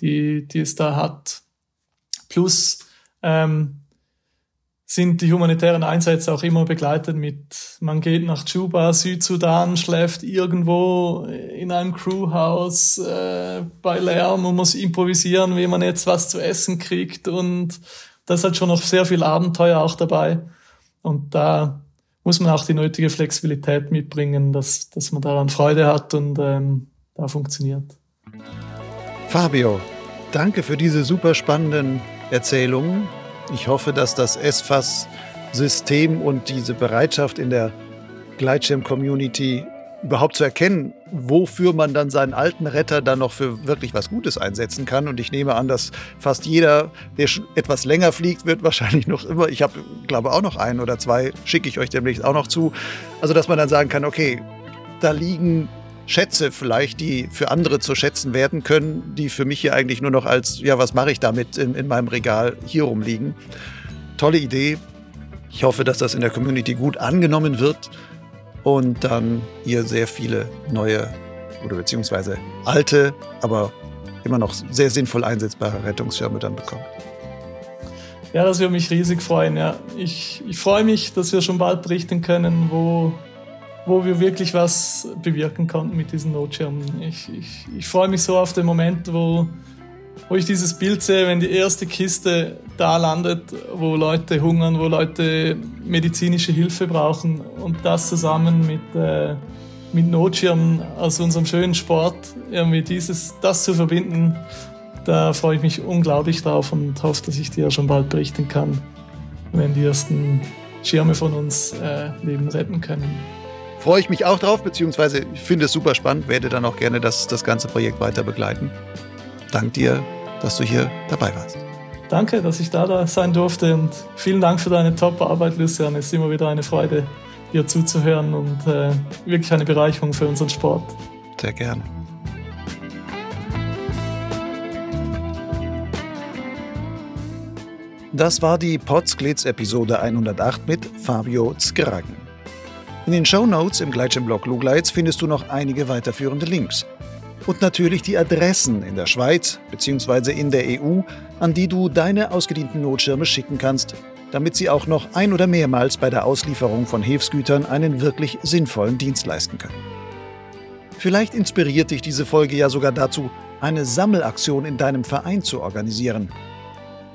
die, die es da hat. Plus ähm, sind die humanitären Einsätze auch immer begleitet mit, man geht nach Juba, Südsudan, schläft irgendwo in einem Crewhaus äh, bei Lärm und muss improvisieren, wie man jetzt was zu essen kriegt und da ist halt schon noch sehr viel Abenteuer auch dabei. Und da muss man auch die nötige Flexibilität mitbringen, dass, dass man daran Freude hat und ähm, da funktioniert. Fabio, danke für diese super spannenden Erzählungen. Ich hoffe, dass das SFAS-System und diese Bereitschaft in der Gleitschirm-Community überhaupt zu erkennen, wofür man dann seinen alten Retter dann noch für wirklich was Gutes einsetzen kann. Und ich nehme an, dass fast jeder, der etwas länger fliegt, wird wahrscheinlich noch immer, ich habe, glaube auch noch ein oder zwei, schicke ich euch demnächst auch noch zu. Also, dass man dann sagen kann, okay, da liegen Schätze vielleicht, die für andere zu schätzen werden können, die für mich hier eigentlich nur noch als, ja, was mache ich damit in, in meinem Regal hier rumliegen. Tolle Idee. Ich hoffe, dass das in der Community gut angenommen wird und dann ihr sehr viele neue oder beziehungsweise alte, aber immer noch sehr sinnvoll einsetzbare Rettungsschirme dann bekommt. Ja, das würde mich riesig freuen. Ja. Ich, ich freue mich, dass wir schon bald berichten können, wo, wo wir wirklich was bewirken konnten mit diesen Notschirmen. Ich, ich, ich freue mich so auf den Moment, wo, wo ich dieses Bild sehe, wenn die erste Kiste da landet, wo Leute hungern, wo Leute medizinische Hilfe brauchen und das zusammen mit, äh, mit Notschirmen aus unserem schönen Sport, irgendwie dieses, das zu verbinden, da freue ich mich unglaublich drauf und hoffe, dass ich dir schon bald berichten kann, wenn die ersten Schirme von uns äh, Leben retten können. Freue ich mich auch drauf, beziehungsweise ich finde es super spannend, werde dann auch gerne das, das ganze Projekt weiter begleiten. Dank dir, dass du hier dabei warst. Danke, dass ich da sein durfte und vielen Dank für deine Top-Arbeit, Lucian. Es ist immer wieder eine Freude, dir zuzuhören und äh, wirklich eine Bereicherung für unseren Sport. Sehr gerne. Das war die Potsglitz Episode 108 mit Fabio Zgragen. In den Show Notes im Gleitschirmblog Lugleitz findest du noch einige weiterführende Links. Und natürlich die Adressen in der Schweiz bzw. in der EU, an die du deine ausgedienten Notschirme schicken kannst, damit sie auch noch ein- oder mehrmals bei der Auslieferung von Hilfsgütern einen wirklich sinnvollen Dienst leisten können. Vielleicht inspiriert dich diese Folge ja sogar dazu, eine Sammelaktion in deinem Verein zu organisieren.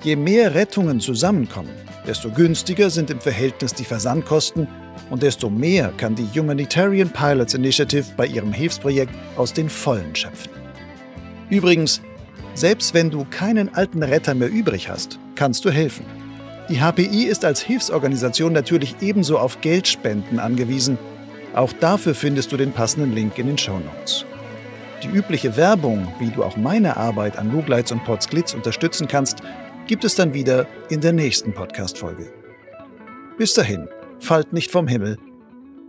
Je mehr Rettungen zusammenkommen, desto günstiger sind im Verhältnis die Versandkosten und desto mehr kann die Humanitarian Pilots Initiative bei ihrem Hilfsprojekt aus den Vollen schöpfen. Übrigens, selbst wenn du keinen alten Retter mehr übrig hast, kannst du helfen. Die HPI ist als Hilfsorganisation natürlich ebenso auf Geldspenden angewiesen. Auch dafür findest du den passenden Link in den Show Notes. Die übliche Werbung, wie du auch meine Arbeit an Lugleitz und Potsglitz unterstützen kannst, gibt es dann wieder in der nächsten Podcast-Folge. Bis dahin, fallt nicht vom Himmel.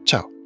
Ciao.